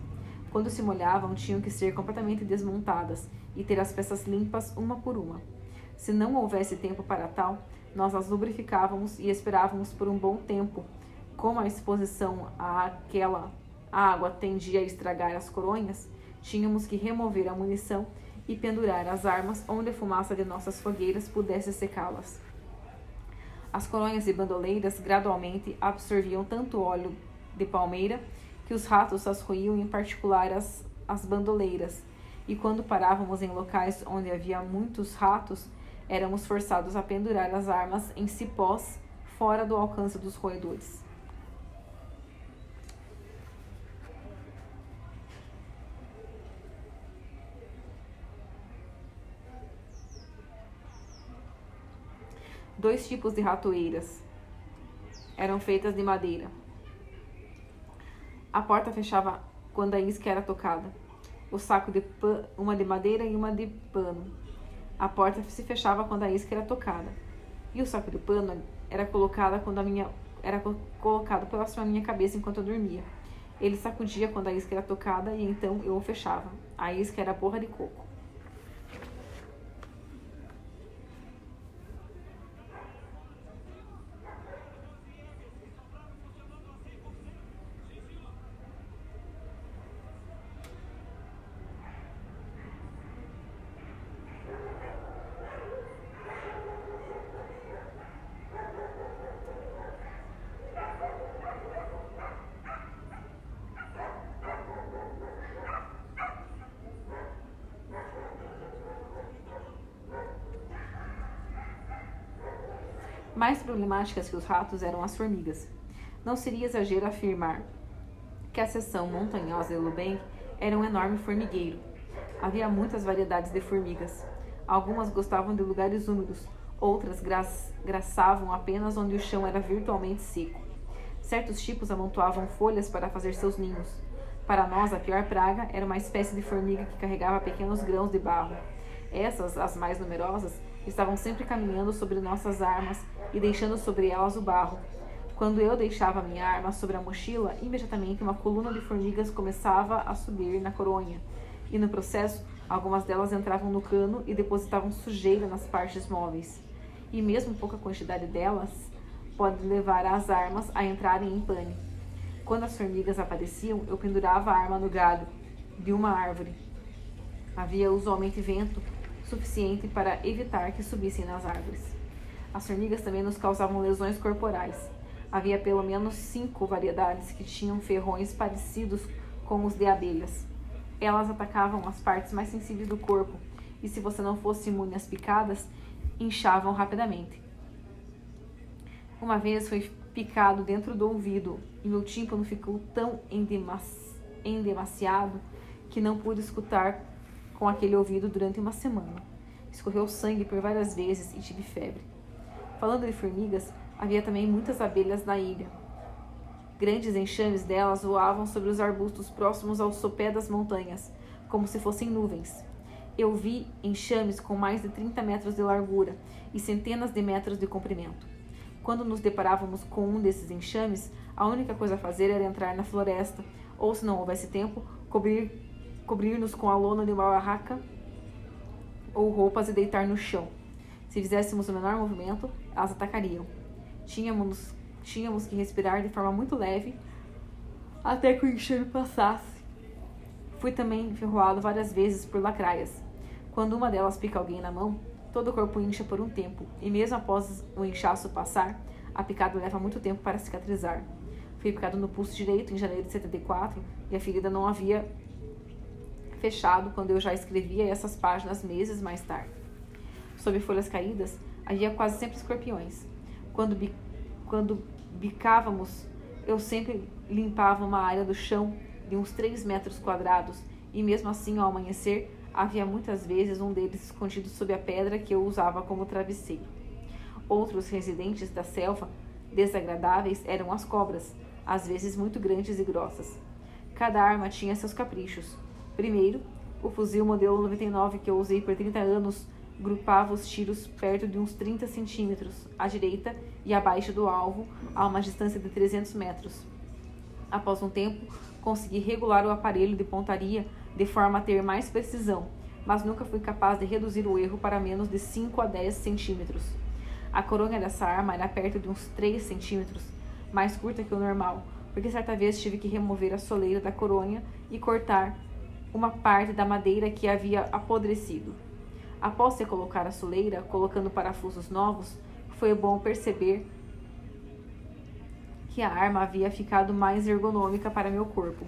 Quando se molhavam, tinham que ser completamente desmontadas e ter as peças limpas uma por uma. Se não houvesse tempo para tal, nós as lubrificávamos e esperávamos por um bom tempo. Como a exposição àquela água tendia a estragar as coronhas, tínhamos que remover a munição e pendurar as armas onde a fumaça de nossas fogueiras pudesse secá-las. As colônias e bandoleiras gradualmente absorviam tanto óleo de palmeira que os ratos as roíam, em particular as, as bandoleiras, e quando parávamos em locais onde havia muitos ratos, éramos forçados a pendurar as armas em cipós fora do alcance dos roedores. Dois tipos de ratoeiras eram feitas de madeira. A porta fechava quando a isca era tocada. O saco de uma de madeira e uma de pano. A porta se fechava quando a isca era tocada. E o saco de pano era colocado quando a minha era colocado próximo à minha cabeça enquanto eu dormia. Ele sacudia quando a isca era tocada e então eu o fechava. A isca era porra de coco. Mais problemáticas que os ratos eram as formigas. Não seria exagero afirmar que a seção montanhosa de Lubank era um enorme formigueiro. Havia muitas variedades de formigas. Algumas gostavam de lugares úmidos, outras gra graçavam apenas onde o chão era virtualmente seco. Certos tipos amontoavam folhas para fazer seus ninhos. Para nós, a pior praga era uma espécie de formiga que carregava pequenos grãos de barro. Essas, as mais numerosas, estavam sempre caminhando sobre nossas armas e deixando sobre elas o barro. Quando eu deixava minha arma sobre a mochila, imediatamente uma coluna de formigas começava a subir na coronha, e no processo, algumas delas entravam no cano e depositavam sujeira nas partes móveis. E mesmo pouca quantidade delas pode levar as armas a entrarem em pane. Quando as formigas apareciam, eu pendurava a arma no galho de uma árvore. Havia usualmente vento suficiente para evitar que subissem nas árvores. As formigas também nos causavam lesões corporais. Havia pelo menos cinco variedades que tinham ferrões parecidos com os de abelhas. Elas atacavam as partes mais sensíveis do corpo e, se você não fosse imune às picadas, inchavam rapidamente. Uma vez foi picado dentro do ouvido e meu tímpano ficou tão endemasiado que não pude escutar com aquele ouvido durante uma semana. Escorreu sangue por várias vezes e tive febre. Falando de formigas, havia também muitas abelhas na ilha. Grandes enxames delas voavam sobre os arbustos próximos ao sopé das montanhas, como se fossem nuvens. Eu vi enxames com mais de 30 metros de largura e centenas de metros de comprimento. Quando nos deparávamos com um desses enxames, a única coisa a fazer era entrar na floresta, ou, se não houvesse tempo, cobrir cobrir-nos com a lona de uma barraca ou roupas e deitar no chão. Se fizéssemos o menor movimento, elas atacariam. Tínhamos, tínhamos que respirar de forma muito leve até que o enxame passasse. Fui também enferroado várias vezes por lacraias. Quando uma delas pica alguém na mão, todo o corpo incha por um tempo, e mesmo após o inchaço passar, a picada leva muito tempo para cicatrizar. Fui picado no pulso direito em janeiro de 74 e a ferida não havia fechado quando eu já escrevia essas páginas meses mais tarde. Sob folhas caídas, havia quase sempre escorpiões. Quando, bi quando bicávamos, eu sempre limpava uma área do chão de uns 3 metros quadrados, e mesmo assim, ao amanhecer, havia muitas vezes um deles escondido sob a pedra que eu usava como travesseiro. Outros residentes da selva desagradáveis eram as cobras, às vezes muito grandes e grossas. Cada arma tinha seus caprichos. Primeiro, o fuzil modelo 99 que eu usei por 30 anos grupava os tiros perto de uns 30 centímetros à direita e abaixo do alvo, a uma distância de 300 metros. Após um tempo, consegui regular o aparelho de pontaria de forma a ter mais precisão, mas nunca fui capaz de reduzir o erro para menos de 5 a 10 centímetros. A coronha dessa arma era perto de uns 3 centímetros, mais curta que o normal, porque certa vez tive que remover a soleira da coronha e cortar uma parte da madeira que havia apodrecido. Após recolocar a soleira, colocando parafusos novos, foi bom perceber que a arma havia ficado mais ergonômica para meu corpo.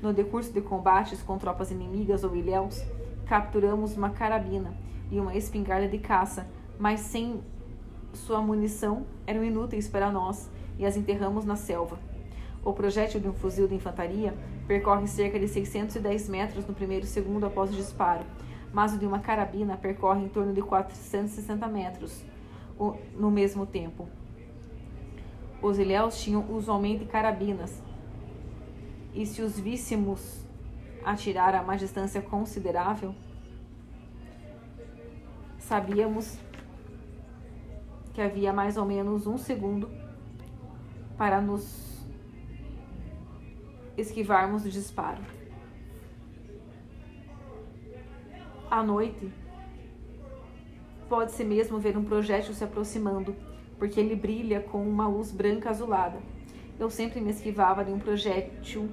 No decurso de combates com tropas inimigas ou ilhéus, capturamos uma carabina e uma espingarda de caça, mas sem sua munição eram inúteis para nós e as enterramos na selva. O projétil de um fuzil de infantaria percorre cerca de 610 metros no primeiro segundo após o disparo, mas o de uma carabina percorre em torno de 460 metros no mesmo tempo. Os ilhéus tinham usualmente carabinas, e se os víssemos atirar a uma distância considerável, sabíamos que havia mais ou menos um segundo para nos esquivarmos do disparo. À noite, pode-se mesmo ver um projétil se aproximando, porque ele brilha com uma luz branca azulada. Eu sempre me esquivava de um projétil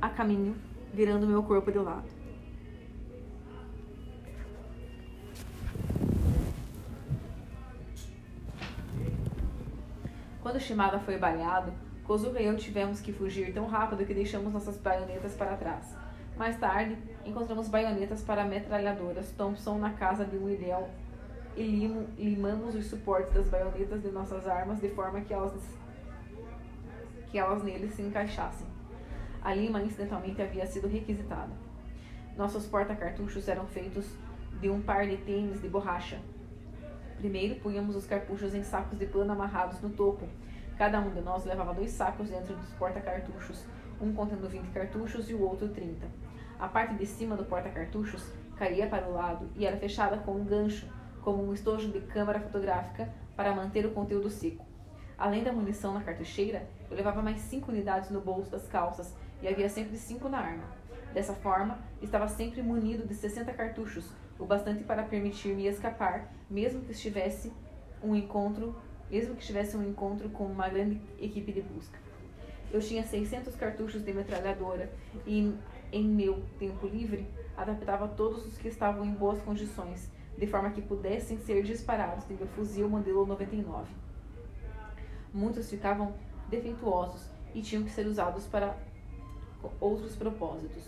a caminho, virando meu corpo de lado. Quando Shimada foi baleado, Kozuka e eu tivemos que fugir tão rápido que deixamos nossas baionetas para trás. Mais tarde, encontramos baionetas para metralhadoras Thompson na casa de William e limo, limamos os suportes das baionetas de nossas armas de forma que elas, que elas neles se encaixassem. A lima incidentalmente havia sido requisitada. Nossos porta-cartuchos eram feitos de um par de tênis de borracha, Primeiro, punhamos os cartuchos em sacos de pano amarrados no topo. Cada um de nós levava dois sacos dentro dos porta-cartuchos, um contendo 20 cartuchos e o outro 30. A parte de cima do porta-cartuchos caía para o lado e era fechada com um gancho, como um estojo de câmara fotográfica, para manter o conteúdo seco. Além da munição na cartucheira, eu levava mais cinco unidades no bolso das calças e havia sempre cinco na arma. Dessa forma, estava sempre munido de 60 cartuchos, o bastante para permitir-me escapar, mesmo que estivesse um encontro, mesmo que estivesse um encontro com uma grande equipe de busca. Eu tinha 600 cartuchos de metralhadora e em meu tempo livre adaptava todos os que estavam em boas condições, de forma que pudessem ser disparados de meu fuzil modelo 99. Muitos ficavam defeituosos e tinham que ser usados para outros propósitos.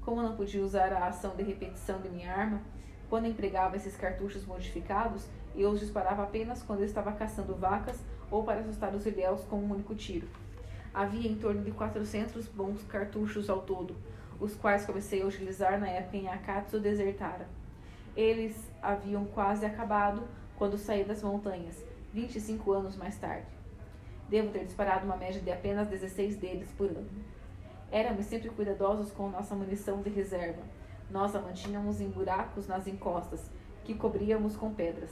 Como não podia usar a ação de repetição de minha arma, quando empregava esses cartuchos modificados, eu os disparava apenas quando estava caçando vacas ou para assustar os ilhéus com um único tiro. Havia em torno de 400 bons cartuchos ao todo, os quais comecei a utilizar na época em Akatsu desertara. Eles haviam quase acabado quando saí das montanhas, 25 anos mais tarde. Devo ter disparado uma média de apenas 16 deles por ano. Éramos sempre cuidadosos com nossa munição de reserva nós a mantínhamos em buracos nas encostas, que cobríamos com pedras.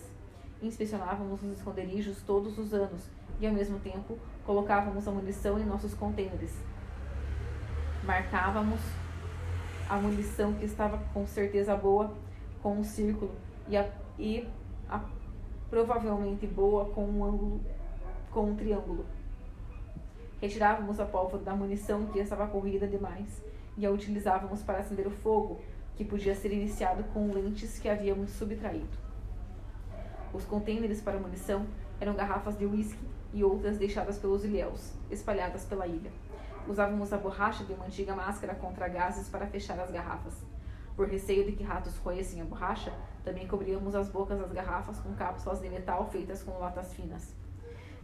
Inspecionávamos os esconderijos todos os anos e, ao mesmo tempo, colocávamos a munição em nossos contêineres. Marcávamos a munição que estava com certeza boa com um círculo e a, e a provavelmente boa com um ângulo com um triângulo. Retirávamos a pólvora da munição que estava corrida demais e a utilizávamos para acender o fogo que podia ser iniciado com lentes que havíamos subtraído. Os contêineres para munição eram garrafas de uísque e outras deixadas pelos ilhéus, espalhadas pela ilha. Usávamos a borracha de uma antiga máscara contra gases para fechar as garrafas. Por receio de que ratos roessem a borracha, também cobríamos as bocas das garrafas com cápsulas de metal feitas com latas finas.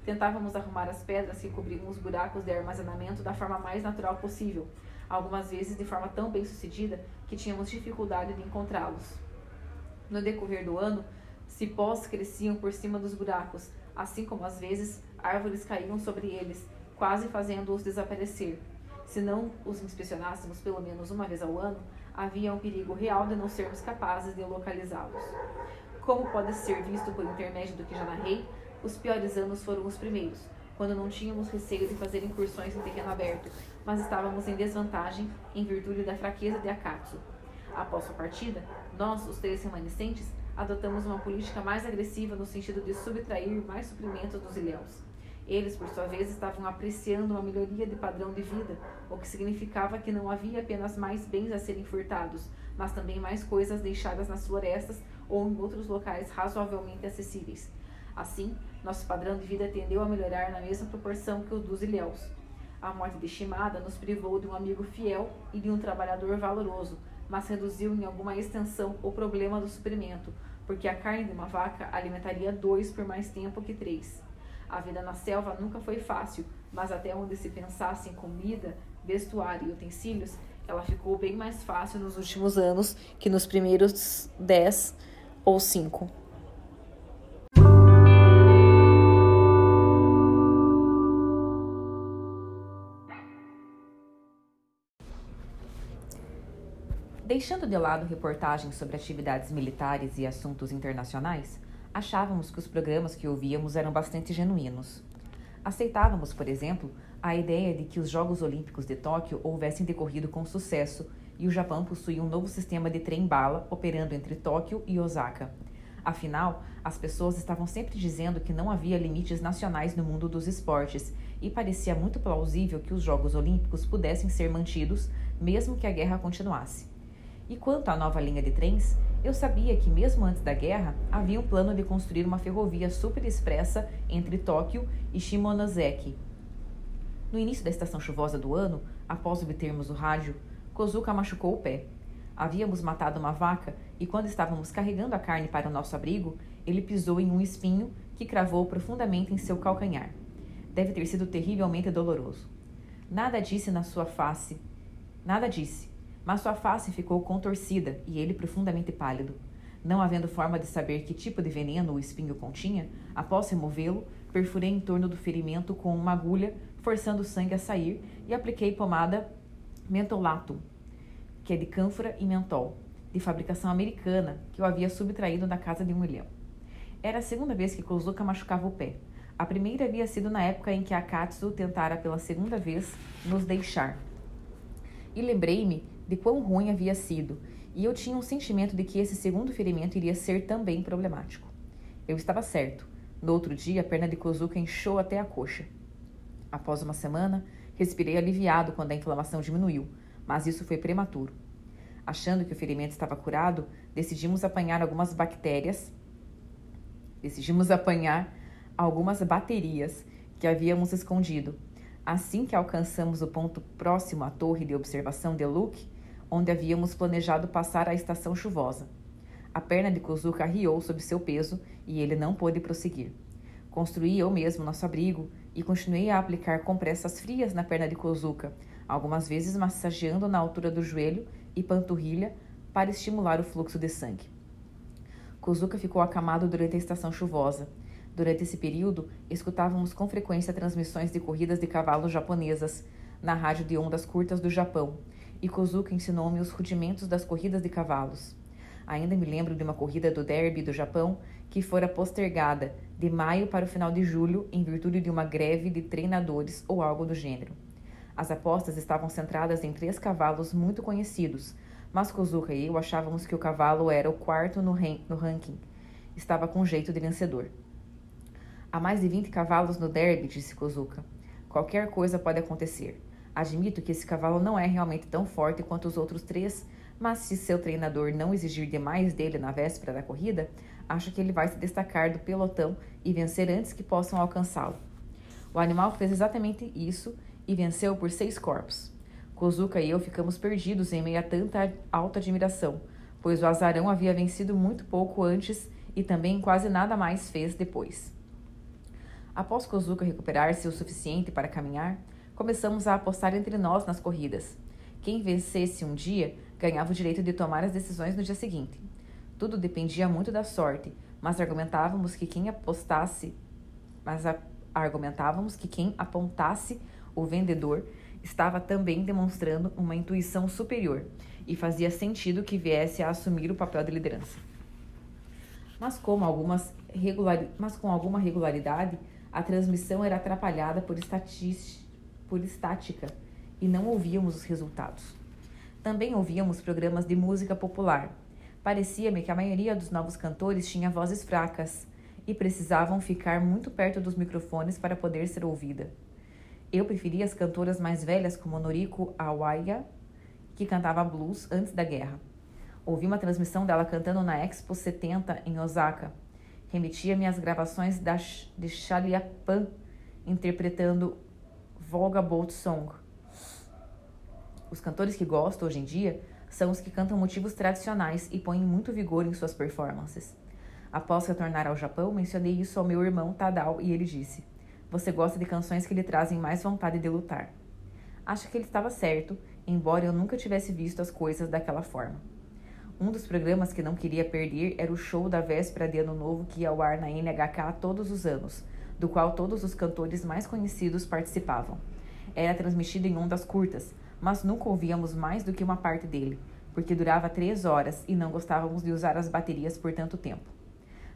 Tentávamos arrumar as pedras que cobriam os buracos de armazenamento da forma mais natural possível, algumas vezes de forma tão bem sucedida que tínhamos dificuldade de encontrá-los. No decorrer do ano, cipós cresciam por cima dos buracos, assim como às vezes árvores caíam sobre eles, quase fazendo-os desaparecer. Se não os inspecionássemos pelo menos uma vez ao ano, havia um perigo real de não sermos capazes de localizá-los. Como pode ser visto por intermédio do que já narrei, os piores anos foram os primeiros, quando não tínhamos receio de fazer incursões em terreno aberto, mas estávamos em desvantagem em virtude da fraqueza de Akatsu. Após sua partida, nós, os três remanescentes, adotamos uma política mais agressiva no sentido de subtrair mais suprimentos dos ilhéus. Eles, por sua vez, estavam apreciando uma melhoria de padrão de vida, o que significava que não havia apenas mais bens a serem furtados, mas também mais coisas deixadas nas florestas ou em outros locais razoavelmente acessíveis. Assim, nosso padrão de vida tendeu a melhorar na mesma proporção que o dos ilhéus. A morte de Shimada nos privou de um amigo fiel e de um trabalhador valoroso, mas reduziu em alguma extensão o problema do suprimento, porque a carne de uma vaca alimentaria dois por mais tempo que três. A vida na selva nunca foi fácil, mas até onde se pensasse em comida, vestuário e utensílios, ela ficou bem mais fácil nos últimos anos que nos primeiros dez ou cinco. Deixando de lado reportagens sobre atividades militares e assuntos internacionais, achávamos que os programas que ouvíamos eram bastante genuínos. Aceitávamos, por exemplo, a ideia de que os Jogos Olímpicos de Tóquio houvessem decorrido com sucesso e o Japão possuía um novo sistema de trem-bala operando entre Tóquio e Osaka. Afinal, as pessoas estavam sempre dizendo que não havia limites nacionais no mundo dos esportes e parecia muito plausível que os Jogos Olímpicos pudessem ser mantidos mesmo que a guerra continuasse. E quanto à nova linha de trens, eu sabia que, mesmo antes da guerra, havia um plano de construir uma ferrovia super expressa entre Tóquio e Shimonoseki. No início da estação chuvosa do ano, após obtermos o rádio, Kozuka machucou o pé. Havíamos matado uma vaca e, quando estávamos carregando a carne para o nosso abrigo, ele pisou em um espinho que cravou profundamente em seu calcanhar. Deve ter sido terrivelmente doloroso. Nada disse na sua face. Nada disse mas sua face ficou contorcida e ele profundamente pálido. Não havendo forma de saber que tipo de veneno o espinho continha, após removê-lo, perfurei em torno do ferimento com uma agulha, forçando o sangue a sair, e apliquei pomada mentolatum, que é de cânfora e mentol, de fabricação americana, que eu havia subtraído da casa de um ilhão. Era a segunda vez que Kozuka machucava o pé. A primeira havia sido na época em que a Katsu tentara pela segunda vez nos deixar. E lembrei-me de quão ruim havia sido, e eu tinha um sentimento de que esse segundo ferimento iria ser também problemático. Eu estava certo. No outro dia, a perna de Kozuka inchou até a coxa. Após uma semana, respirei aliviado quando a inflamação diminuiu, mas isso foi prematuro. Achando que o ferimento estava curado, decidimos apanhar algumas bactérias. Decidimos apanhar algumas baterias que havíamos escondido. Assim que alcançamos o ponto próximo à torre de observação de Luke, onde havíamos planejado passar a estação chuvosa. A perna de Kozuka riou sob seu peso e ele não pôde prosseguir. Construí eu mesmo nosso abrigo e continuei a aplicar compressas frias na perna de Kozuka, algumas vezes massageando na altura do joelho e panturrilha para estimular o fluxo de sangue. Kozuka ficou acamado durante a estação chuvosa. Durante esse período, escutávamos com frequência transmissões de corridas de cavalos japonesas na rádio de ondas curtas do Japão, e Kozuka ensinou-me os rudimentos das corridas de cavalos. Ainda me lembro de uma corrida do Derby do Japão que fora postergada de maio para o final de julho em virtude de uma greve de treinadores ou algo do gênero. As apostas estavam centradas em três cavalos muito conhecidos, mas Kozuka e eu achávamos que o cavalo era o quarto no, no ranking. Estava com jeito de vencedor. Há mais de 20 cavalos no derby, disse Kozuka. Qualquer coisa pode acontecer. Admito que esse cavalo não é realmente tão forte quanto os outros três, mas se seu treinador não exigir demais dele na véspera da corrida, acho que ele vai se destacar do pelotão e vencer antes que possam alcançá-lo. O animal fez exatamente isso e venceu por seis corpos. Kozuka e eu ficamos perdidos em meio a tanta alta admiração, pois o azarão havia vencido muito pouco antes e também quase nada mais fez depois. Após Kozuka recuperar-se o suficiente para caminhar, começamos a apostar entre nós nas corridas. Quem vencesse um dia ganhava o direito de tomar as decisões no dia seguinte. Tudo dependia muito da sorte, mas argumentávamos que quem apostasse, mas a, argumentávamos que quem apontasse o vendedor estava também demonstrando uma intuição superior e fazia sentido que viesse a assumir o papel de liderança. Mas, algumas regular... mas com alguma regularidade, a transmissão era atrapalhada por estatísticas por estática e não ouvíamos os resultados. Também ouvíamos programas de música popular. Parecia-me que a maioria dos novos cantores tinha vozes fracas e precisavam ficar muito perto dos microfones para poder ser ouvida. Eu preferia as cantoras mais velhas como Noriko Awaya, que cantava blues antes da guerra. Ouvi uma transmissão dela cantando na Expo 70 em Osaka Remetia-me às gravações da, de Chaliapan interpretando Volga Bolt Song. Os cantores que gosto hoje em dia são os que cantam motivos tradicionais e põem muito vigor em suas performances. Após retornar ao Japão, mencionei isso ao meu irmão Tadao e ele disse: Você gosta de canções que lhe trazem mais vontade de lutar. Acho que ele estava certo, embora eu nunca tivesse visto as coisas daquela forma. Um dos programas que não queria perder era o show da véspera de Ano Novo que ia ao ar na NHK todos os anos, do qual todos os cantores mais conhecidos participavam. Era transmitido em ondas curtas, mas nunca ouvíamos mais do que uma parte dele, porque durava três horas e não gostávamos de usar as baterias por tanto tempo.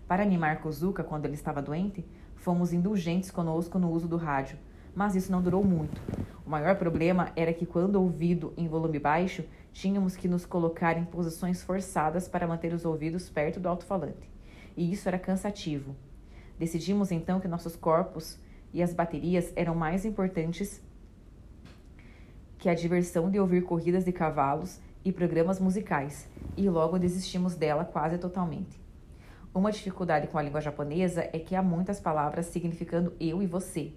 Para animar Kozuka quando ele estava doente, fomos indulgentes conosco no uso do rádio, mas isso não durou muito. O maior problema era que, quando ouvido em volume baixo, tínhamos que nos colocar em posições forçadas para manter os ouvidos perto do alto-falante. E isso era cansativo. Decidimos então que nossos corpos e as baterias eram mais importantes que a diversão de ouvir corridas de cavalos e programas musicais, e logo desistimos dela quase totalmente. Uma dificuldade com a língua japonesa é que há muitas palavras significando eu e você,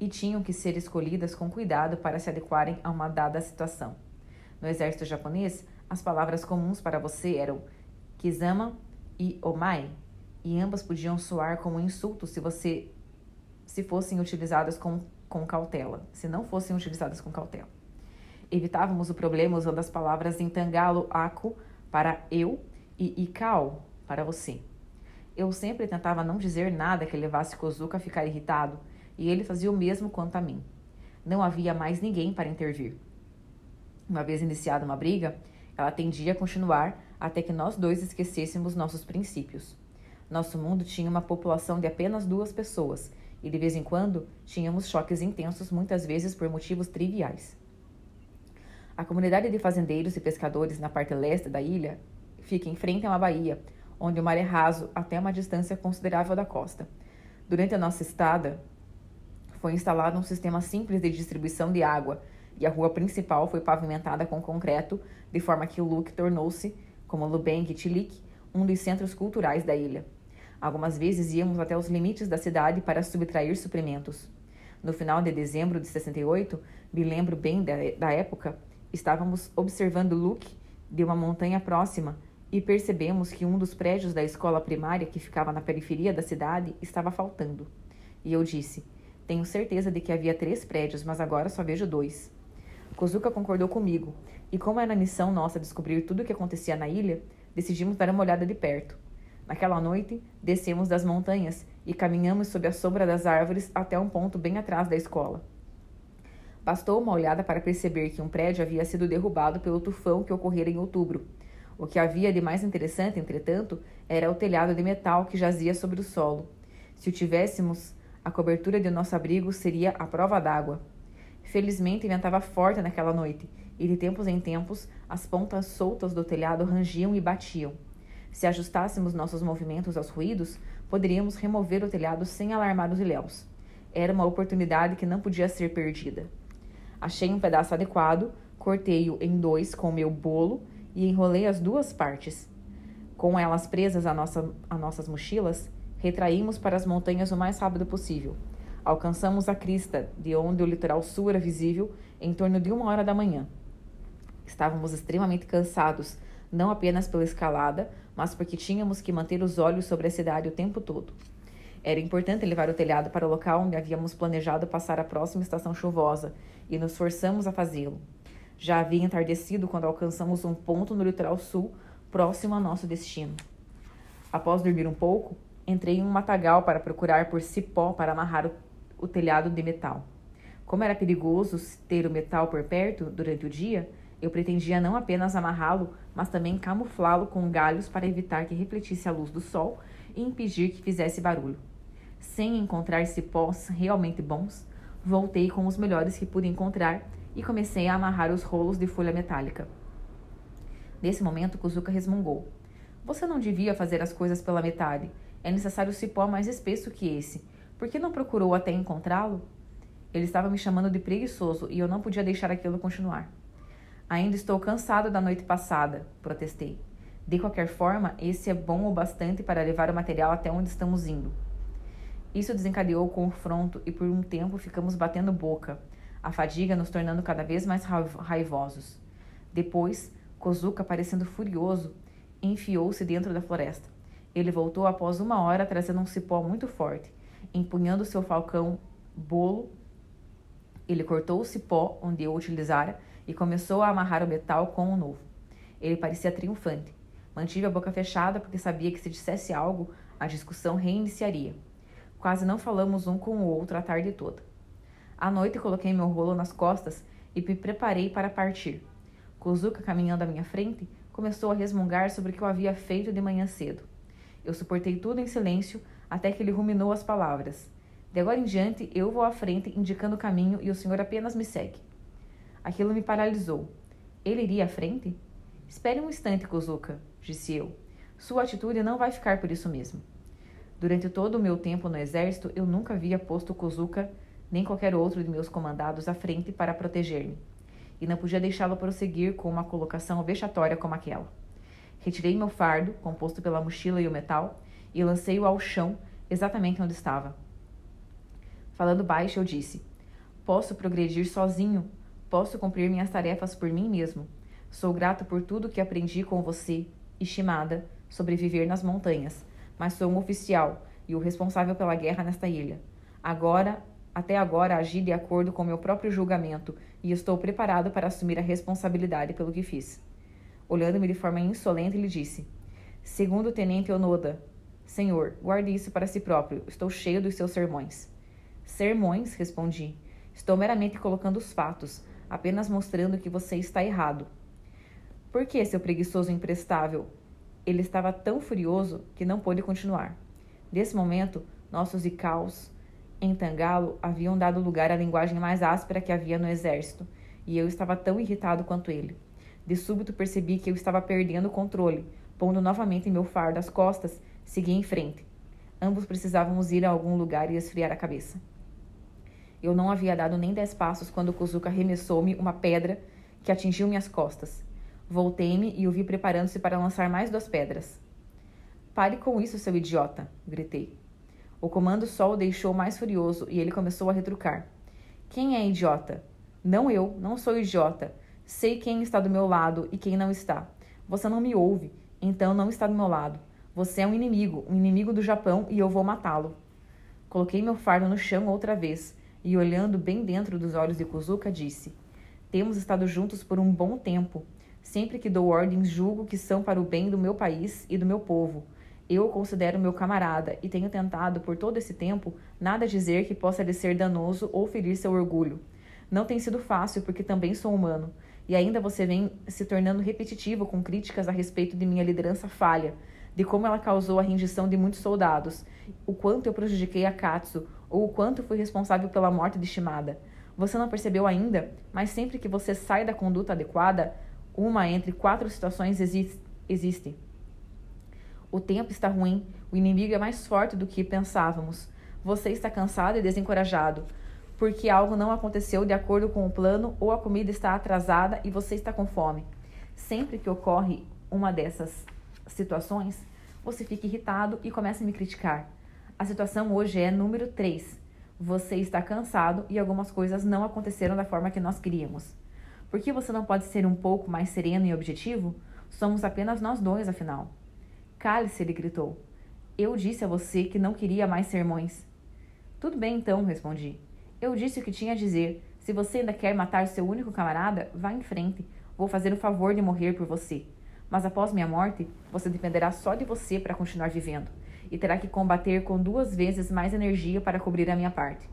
e tinham que ser escolhidas com cuidado para se adequarem a uma dada situação. No exército japonês, as palavras comuns para você eram kizama e omai, e ambas podiam soar como insultos se você se fossem utilizadas com, com cautela, se não fossem utilizadas com cautela. Evitávamos o problema usando as palavras em tangalo aku para eu e ikao para você. Eu sempre tentava não dizer nada que levasse Kozuka a ficar irritado, e ele fazia o mesmo quanto a mim. Não havia mais ninguém para intervir. Uma vez iniciada uma briga, ela tendia a continuar até que nós dois esquecêssemos nossos princípios. Nosso mundo tinha uma população de apenas duas pessoas, e de vez em quando tínhamos choques intensos, muitas vezes por motivos triviais. A comunidade de fazendeiros e pescadores na parte leste da ilha fica em frente a uma baía, onde o mar é raso até uma distância considerável da costa. Durante a nossa estada, foi instalado um sistema simples de distribuição de água e a rua principal foi pavimentada com concreto, de forma que o Luke tornou-se, como Lubeng e Tilik, um dos centros culturais da ilha. Algumas vezes íamos até os limites da cidade para subtrair suprimentos. No final de dezembro de 68, me lembro bem da, da época, Estávamos observando Luke de uma montanha próxima e percebemos que um dos prédios da escola primária, que ficava na periferia da cidade, estava faltando. E eu disse: Tenho certeza de que havia três prédios, mas agora só vejo dois. Kozuka concordou comigo, e como era missão nossa descobrir tudo o que acontecia na ilha, decidimos dar uma olhada de perto. Naquela noite, descemos das montanhas e caminhamos sob a sombra das árvores até um ponto bem atrás da escola. Bastou uma olhada para perceber que um prédio havia sido derrubado pelo tufão que ocorrera em outubro. O que havia de mais interessante, entretanto, era o telhado de metal que jazia sobre o solo. Se o tivéssemos, a cobertura de nosso abrigo seria a prova d'água. Felizmente ventava forte naquela noite, e de tempos em tempos as pontas soltas do telhado rangiam e batiam. Se ajustássemos nossos movimentos aos ruídos, poderíamos remover o telhado sem alarmar os ilhéus. Era uma oportunidade que não podia ser perdida. Achei um pedaço adequado, cortei-o em dois com meu bolo e enrolei as duas partes. Com elas presas a, nossa, a nossas mochilas, retraímos para as montanhas o mais rápido possível. Alcançamos a crista, de onde o litoral sul era visível, em torno de uma hora da manhã. Estávamos extremamente cansados, não apenas pela escalada, mas porque tínhamos que manter os olhos sobre a cidade o tempo todo. Era importante levar o telhado para o local onde havíamos planejado passar a próxima estação chuvosa e nos forçamos a fazê-lo. Já havia entardecido quando alcançamos um ponto no litoral sul, próximo ao nosso destino. Após dormir um pouco, entrei em um matagal para procurar por cipó para amarrar o, o telhado de metal. Como era perigoso ter o metal por perto durante o dia, eu pretendia não apenas amarrá-lo, mas também camuflá-lo com galhos para evitar que refletisse a luz do sol e impedir que fizesse barulho. Sem encontrar cipós realmente bons, voltei com os melhores que pude encontrar e comecei a amarrar os rolos de folha metálica. Nesse momento, Kuzuka resmungou. Você não devia fazer as coisas pela metade. É necessário cipó mais espesso que esse. Por que não procurou até encontrá-lo? Ele estava me chamando de preguiçoso e eu não podia deixar aquilo continuar. Ainda estou cansado da noite passada, protestei. De qualquer forma, esse é bom o bastante para levar o material até onde estamos indo. Isso desencadeou o confronto e por um tempo ficamos batendo boca, a fadiga nos tornando cada vez mais raivosos. Depois, Kozuka, parecendo furioso, enfiou-se dentro da floresta. Ele voltou após uma hora trazendo um cipó muito forte. Empunhando seu falcão bolo, ele cortou o cipó onde eu utilizara e começou a amarrar o metal com o novo. Ele parecia triunfante. Mantive a boca fechada porque sabia que se dissesse algo, a discussão reiniciaria. Quase não falamos um com o outro a tarde toda. À noite coloquei meu rolo nas costas e me preparei para partir. Kozuka, caminhando à minha frente, começou a resmungar sobre o que eu havia feito de manhã cedo. Eu suportei tudo em silêncio até que ele ruminou as palavras. De agora em diante, eu vou à frente, indicando o caminho, e o senhor apenas me segue. Aquilo me paralisou. Ele iria à frente? Espere um instante, Kozuka, disse eu. Sua atitude não vai ficar por isso mesmo. Durante todo o meu tempo no exército, eu nunca havia posto Kozuka nem qualquer outro de meus comandados à frente para proteger-me e não podia deixá-lo prosseguir com uma colocação vexatória como aquela. Retirei meu fardo, composto pela mochila e o metal, e lancei-o ao chão, exatamente onde estava. Falando baixo, eu disse: Posso progredir sozinho, posso cumprir minhas tarefas por mim mesmo. Sou grato por tudo que aprendi com você, estimada, sobre viver nas montanhas, mas sou um oficial e o responsável pela guerra nesta ilha. Agora até agora agi de acordo com meu próprio julgamento e estou preparado para assumir a responsabilidade pelo que fiz. Olhando-me de forma insolente, ele disse: Segundo o tenente Onoda, Senhor, guarde isso para si próprio. Estou cheio dos seus sermões. Sermões? respondi. Estou meramente colocando os fatos, apenas mostrando que você está errado. Por que, seu preguiçoso imprestável? Ele estava tão furioso que não pôde continuar. Nesse momento, nossos icaus em Tangalo haviam dado lugar à linguagem mais áspera que havia no exército, e eu estava tão irritado quanto ele. De súbito percebi que eu estava perdendo o controle. Pondo novamente meu fardo às costas, segui em frente. Ambos precisávamos ir a algum lugar e esfriar a cabeça. Eu não havia dado nem dez passos quando Kozuka arremessou-me uma pedra que atingiu minhas costas. Voltei-me e o vi preparando-se para lançar mais duas pedras. Pare com isso, seu idiota! gritei. O comando Sol o deixou mais furioso e ele começou a retrucar. Quem é idiota? Não eu, não sou idiota. Sei quem está do meu lado e quem não está. Você não me ouve, então não está do meu lado. Você é um inimigo, um inimigo do Japão e eu vou matá-lo. Coloquei meu fardo no chão outra vez e, olhando bem dentro dos olhos de Kuzuka, disse: Temos estado juntos por um bom tempo. Sempre que dou ordens, julgo que são para o bem do meu país e do meu povo. Eu o considero meu camarada e tenho tentado, por todo esse tempo, nada dizer que possa lhe ser danoso ou ferir seu orgulho. Não tem sido fácil, porque também sou humano. E ainda você vem se tornando repetitivo com críticas a respeito de minha liderança falha, de como ela causou a rendição de muitos soldados, o quanto eu prejudiquei a Katsu, ou o quanto fui responsável pela morte de Shimada. Você não percebeu ainda, mas sempre que você sai da conduta adequada, uma entre quatro situações existe. existe. O tempo está ruim, o inimigo é mais forte do que pensávamos. Você está cansado e desencorajado, porque algo não aconteceu de acordo com o plano ou a comida está atrasada e você está com fome. Sempre que ocorre uma dessas situações, você fica irritado e começa a me criticar. A situação hoje é número 3. Você está cansado e algumas coisas não aconteceram da forma que nós queríamos. Por que você não pode ser um pouco mais sereno e objetivo? Somos apenas nós dois, afinal. Cale-se, ele gritou. Eu disse a você que não queria mais sermões. Tudo bem então, respondi. Eu disse o que tinha a dizer. Se você ainda quer matar seu único camarada, vá em frente. Vou fazer o favor de morrer por você. Mas após minha morte, você dependerá só de você para continuar vivendo. E terá que combater com duas vezes mais energia para cobrir a minha parte.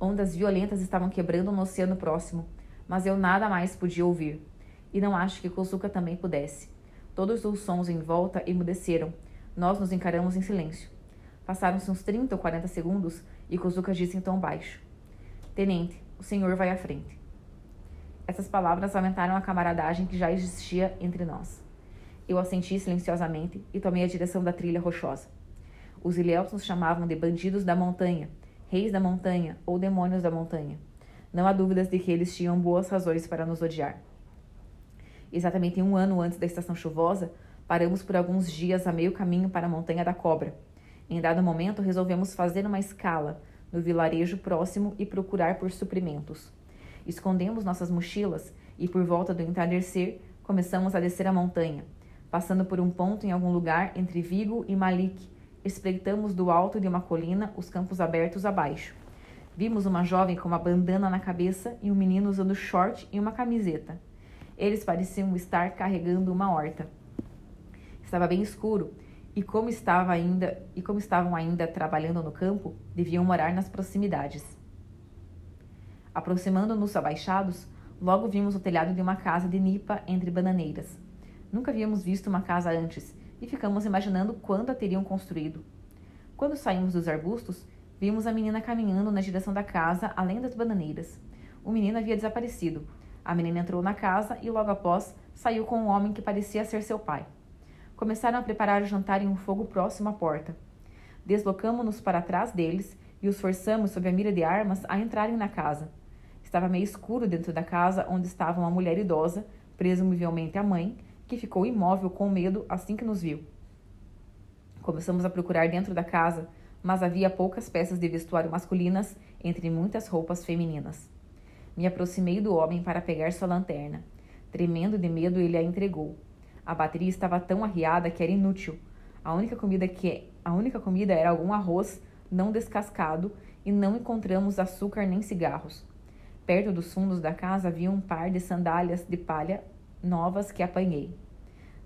Ondas violentas estavam quebrando no oceano próximo, mas eu nada mais podia ouvir. E não acho que Kozuka também pudesse. Todos os sons em volta emudeceram. Nós nos encaramos em silêncio. Passaram-se uns 30 ou 40 segundos e Kozuka disse em tom baixo: Tenente, o senhor vai à frente. Essas palavras aumentaram a camaradagem que já existia entre nós. Eu assenti silenciosamente e tomei a direção da trilha rochosa. Os ilhéus nos chamavam de bandidos da montanha, reis da montanha ou demônios da montanha. Não há dúvidas de que eles tinham boas razões para nos odiar. Exatamente um ano antes da estação chuvosa, paramos por alguns dias a meio caminho para a Montanha da Cobra. Em dado momento, resolvemos fazer uma escala no vilarejo próximo e procurar por suprimentos. Escondemos nossas mochilas e, por volta do entardecer, começamos a descer a montanha. Passando por um ponto em algum lugar entre Vigo e Malik, espreitamos do alto de uma colina os campos abertos abaixo. Vimos uma jovem com uma bandana na cabeça e um menino usando short e uma camiseta. Eles pareciam estar carregando uma horta. Estava bem escuro e como estava ainda e como estavam ainda trabalhando no campo, deviam morar nas proximidades. Aproximando-nos abaixados, logo vimos o telhado de uma casa de nipa entre bananeiras. Nunca havíamos visto uma casa antes e ficamos imaginando quando a teriam construído. Quando saímos dos arbustos, vimos a menina caminhando na direção da casa, além das bananeiras. O menino havia desaparecido. A menina entrou na casa e logo após saiu com um homem que parecia ser seu pai. Começaram a preparar o jantar em um fogo próximo à porta. Deslocamo-nos para trás deles e os forçamos, sob a mira de armas, a entrarem na casa. Estava meio escuro dentro da casa, onde estava uma mulher idosa, presumivelmente a mãe, que ficou imóvel com medo assim que nos viu. Começamos a procurar dentro da casa, mas havia poucas peças de vestuário masculinas entre muitas roupas femininas. Me aproximei do homem para pegar sua lanterna. Tremendo de medo, ele a entregou. A bateria estava tão arriada que era inútil. A única comida que a única comida era algum arroz não descascado e não encontramos açúcar nem cigarros. Perto dos fundos da casa havia um par de sandálias de palha novas que apanhei.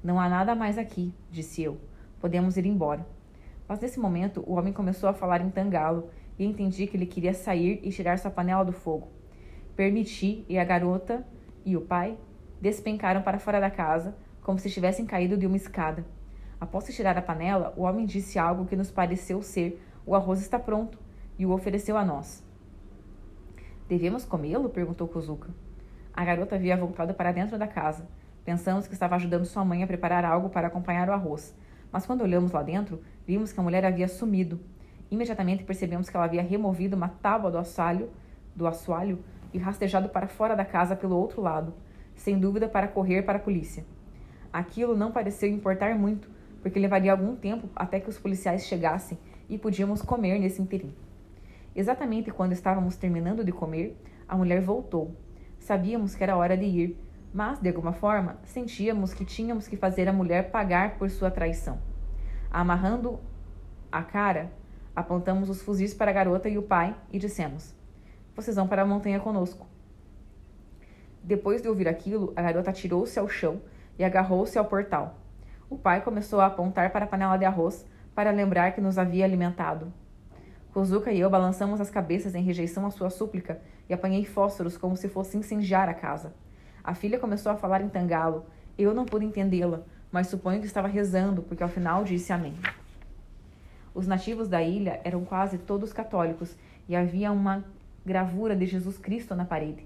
Não há nada mais aqui, disse eu. Podemos ir embora. Mas nesse momento o homem começou a falar em tangalo e entendi que ele queria sair e tirar sua panela do fogo. Permiti e a garota e o pai despencaram para fora da casa, como se tivessem caído de uma escada. Após tirar a panela, o homem disse algo que nos pareceu ser: O arroz está pronto, e o ofereceu a nós. Devemos comê-lo? perguntou Kuzuka. A garota havia voltado para dentro da casa. Pensamos que estava ajudando sua mãe a preparar algo para acompanhar o arroz. Mas quando olhamos lá dentro, vimos que a mulher havia sumido. Imediatamente percebemos que ela havia removido uma tábua do assoalho, do assoalho e rastejado para fora da casa pelo outro lado, sem dúvida para correr para a polícia. Aquilo não pareceu importar muito, porque levaria algum tempo até que os policiais chegassem e podíamos comer nesse interim. Exatamente quando estávamos terminando de comer, a mulher voltou Sabíamos que era hora de ir, mas, de alguma forma, sentíamos que tínhamos que fazer a mulher pagar por sua traição. Amarrando a cara, apontamos os fuzis para a garota e o pai e dissemos: Vocês vão para a montanha conosco. Depois de ouvir aquilo, a garota atirou-se ao chão e agarrou-se ao portal. O pai começou a apontar para a panela de arroz para lembrar que nos havia alimentado. Kozuka e eu balançamos as cabeças em rejeição à sua súplica e apanhei fósforos como se fosse incendiar a casa. A filha começou a falar em tangalo. Eu não pude entendê-la, mas suponho que estava rezando, porque ao final disse amém. Os nativos da ilha eram quase todos católicos e havia uma gravura de Jesus Cristo na parede.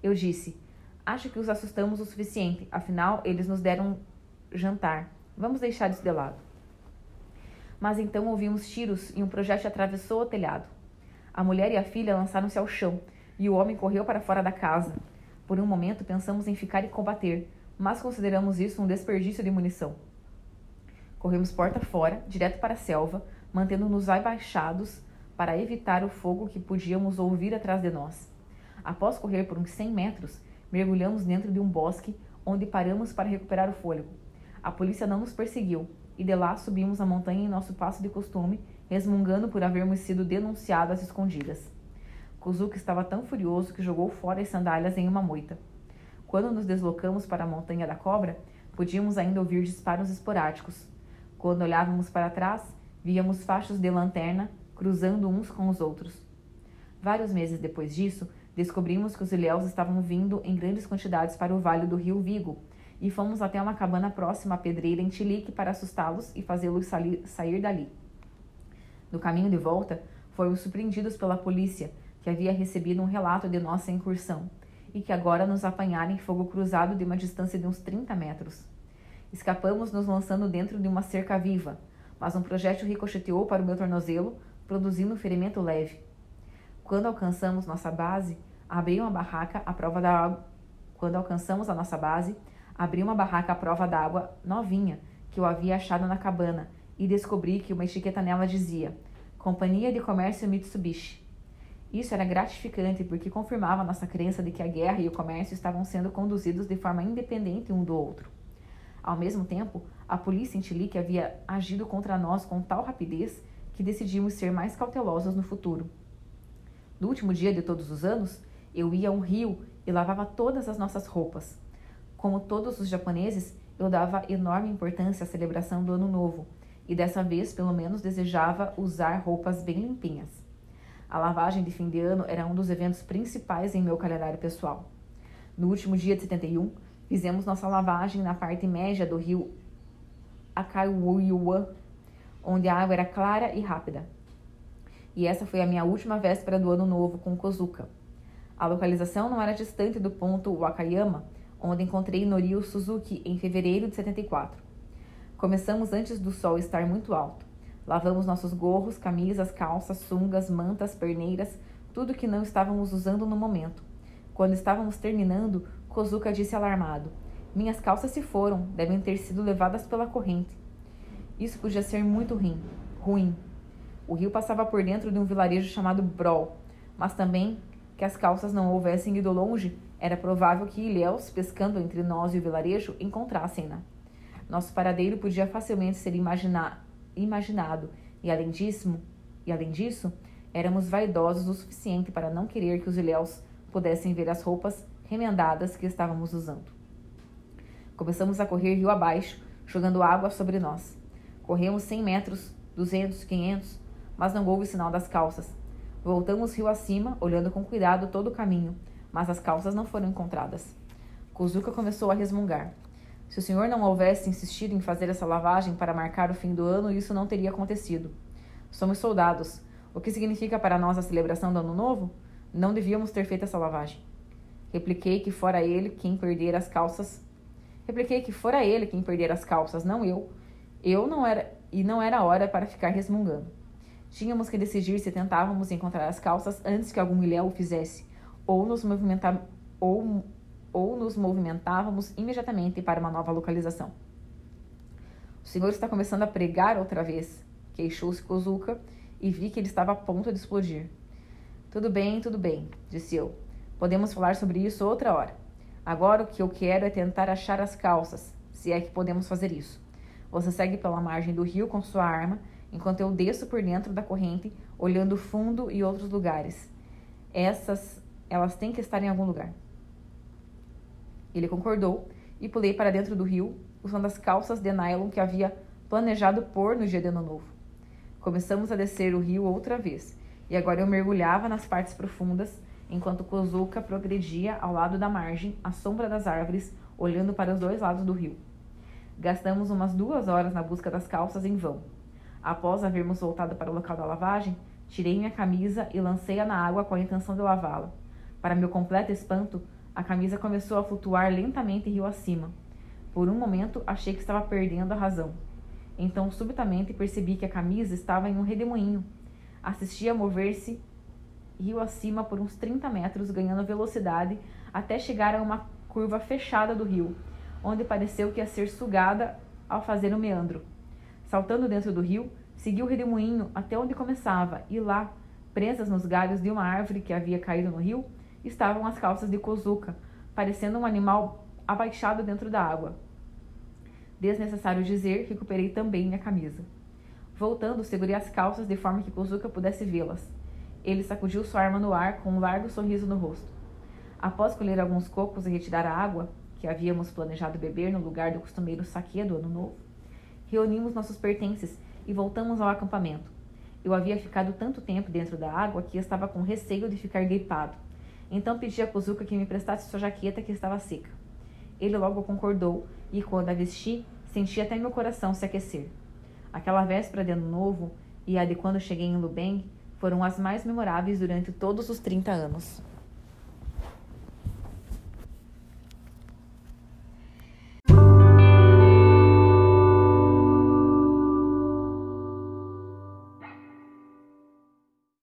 Eu disse: Acho que os assustamos o suficiente, afinal, eles nos deram jantar. Vamos deixar isso de lado. Mas então ouvimos tiros e um projétil atravessou o telhado. A mulher e a filha lançaram-se ao chão e o homem correu para fora da casa. Por um momento pensamos em ficar e combater, mas consideramos isso um desperdício de munição. Corremos porta fora, direto para a selva, mantendo-nos abaixados para evitar o fogo que podíamos ouvir atrás de nós. Após correr por uns 100 metros, mergulhamos dentro de um bosque onde paramos para recuperar o fôlego. A polícia não nos perseguiu e de lá subimos a montanha em nosso passo de costume, resmungando por havermos sido denunciadas escondidas. Kuzuka estava tão furioso que jogou fora as sandálias em uma moita. Quando nos deslocamos para a Montanha da Cobra, podíamos ainda ouvir disparos esporádicos. Quando olhávamos para trás, víamos fachos de lanterna cruzando uns com os outros. Vários meses depois disso, descobrimos que os ilhéus estavam vindo em grandes quantidades para o vale do rio Vigo e fomos até uma cabana próxima à pedreira em Tilique para assustá-los e fazê-los sair dali. No caminho de volta, fomos surpreendidos pela polícia que havia recebido um relato de nossa incursão e que agora nos apanhara em fogo cruzado de uma distância de uns 30 metros. Escapamos nos lançando dentro de uma cerca viva, mas um projétil ricocheteou para o meu tornozelo, produzindo um ferimento leve. Quando alcançamos nossa base, abri uma barraca à prova da Quando alcançamos a nossa base, Abri uma barraca à prova d'água novinha que eu havia achado na cabana e descobri que uma etiqueta nela dizia Companhia de Comércio Mitsubishi. Isso era gratificante porque confirmava nossa crença de que a guerra e o comércio estavam sendo conduzidos de forma independente um do outro. Ao mesmo tempo, a polícia em Chilique havia agido contra nós com tal rapidez que decidimos ser mais cautelosos no futuro. No último dia de todos os anos, eu ia a um rio e lavava todas as nossas roupas. Como todos os japoneses, eu dava enorme importância à celebração do Ano Novo e dessa vez, pelo menos, desejava usar roupas bem limpinhas. A lavagem de fim de ano era um dos eventos principais em meu calendário pessoal. No último dia de 71, fizemos nossa lavagem na parte média do rio Akaiuiuan, onde a água era clara e rápida. E essa foi a minha última véspera do ano novo com Kozuka. A localização não era distante do ponto Wakayama, onde encontrei Norio Suzuki em fevereiro de 74. Começamos antes do sol estar muito alto. Lavamos nossos gorros, camisas, calças, sungas, mantas, perneiras, tudo que não estávamos usando no momento. Quando estávamos terminando, Kozuka disse alarmado: Minhas calças se foram, devem ter sido levadas pela corrente. Isso podia ser muito ruim. ruim. O rio passava por dentro de um vilarejo chamado Brol, mas também que as calças não houvessem ido longe, era provável que Ilhéus, pescando entre nós e o vilarejo, encontrassem-na. Nosso paradeiro podia facilmente ser imagina imaginado, e além disso, e além disso, éramos vaidosos o suficiente para não querer que os Ilhéus pudessem ver as roupas remendadas que estávamos usando. Começamos a correr rio abaixo, jogando água sobre nós. Corremos 100 metros, 200, 500, mas não houve sinal das calças. Voltamos rio acima, olhando com cuidado todo o caminho, mas as calças não foram encontradas. Kuzuka começou a resmungar. Se o senhor não houvesse insistido em fazer essa lavagem para marcar o fim do ano, isso não teria acontecido. Somos soldados. O que significa para nós a celebração do Ano Novo? Não devíamos ter feito essa lavagem. Repliquei que fora ele quem perder as calças. Repliquei que fora ele quem perder as calças, não eu. Eu não era e não era hora para ficar resmungando. Tínhamos que decidir se tentávamos encontrar as calças antes que algum ilhéu o fizesse, ou nos, movimenta ou, ou nos movimentávamos imediatamente para uma nova localização. O senhor está começando a pregar outra vez, queixou-se Kozuka e vi que ele estava a ponto de explodir. Tudo bem, tudo bem, disse eu. Podemos falar sobre isso outra hora. Agora o que eu quero é tentar achar as calças, se é que podemos fazer isso. Você segue pela margem do rio com sua arma, enquanto eu desço por dentro da corrente, olhando fundo e outros lugares. Essas elas têm que estar em algum lugar. Ele concordou e pulei para dentro do rio, usando as calças de nylon que havia planejado pôr no dia de ano novo. Começamos a descer o rio outra vez, e agora eu mergulhava nas partes profundas, enquanto Kozuka progredia ao lado da margem, à sombra das árvores, olhando para os dois lados do rio. Gastamos umas duas horas na busca das calças em vão. Após havermos voltado para o local da lavagem, tirei minha camisa e lancei-a na água com a intenção de lavá-la. Para meu completo espanto, a camisa começou a flutuar lentamente rio acima. Por um momento, achei que estava perdendo a razão. Então, subitamente, percebi que a camisa estava em um redemoinho. Assisti a mover-se rio acima por uns 30 metros, ganhando velocidade até chegar a uma curva fechada do rio, onde pareceu que ia ser sugada ao fazer o um meandro. Saltando dentro do rio, segui o redemoinho até onde começava, e lá, presas nos galhos de uma árvore que havia caído no rio, estavam as calças de Kozuka, parecendo um animal abaixado dentro da água. Desnecessário dizer, recuperei também minha camisa. Voltando, segurei as calças de forma que Kozuka pudesse vê-las. Ele sacudiu sua arma no ar com um largo sorriso no rosto. Após colher alguns cocos e retirar a água, que havíamos planejado beber no lugar do costumeiro saque do ano novo, reunimos nossos pertences e voltamos ao acampamento. Eu havia ficado tanto tempo dentro da água que estava com receio de ficar gripado. Então pedi a Kuzuka que me prestasse sua jaqueta que estava seca. Ele logo concordou e, quando a vesti, senti até meu coração se aquecer. Aquela véspera de ano novo e a de quando cheguei em Lubeng foram as mais memoráveis durante todos os 30 anos.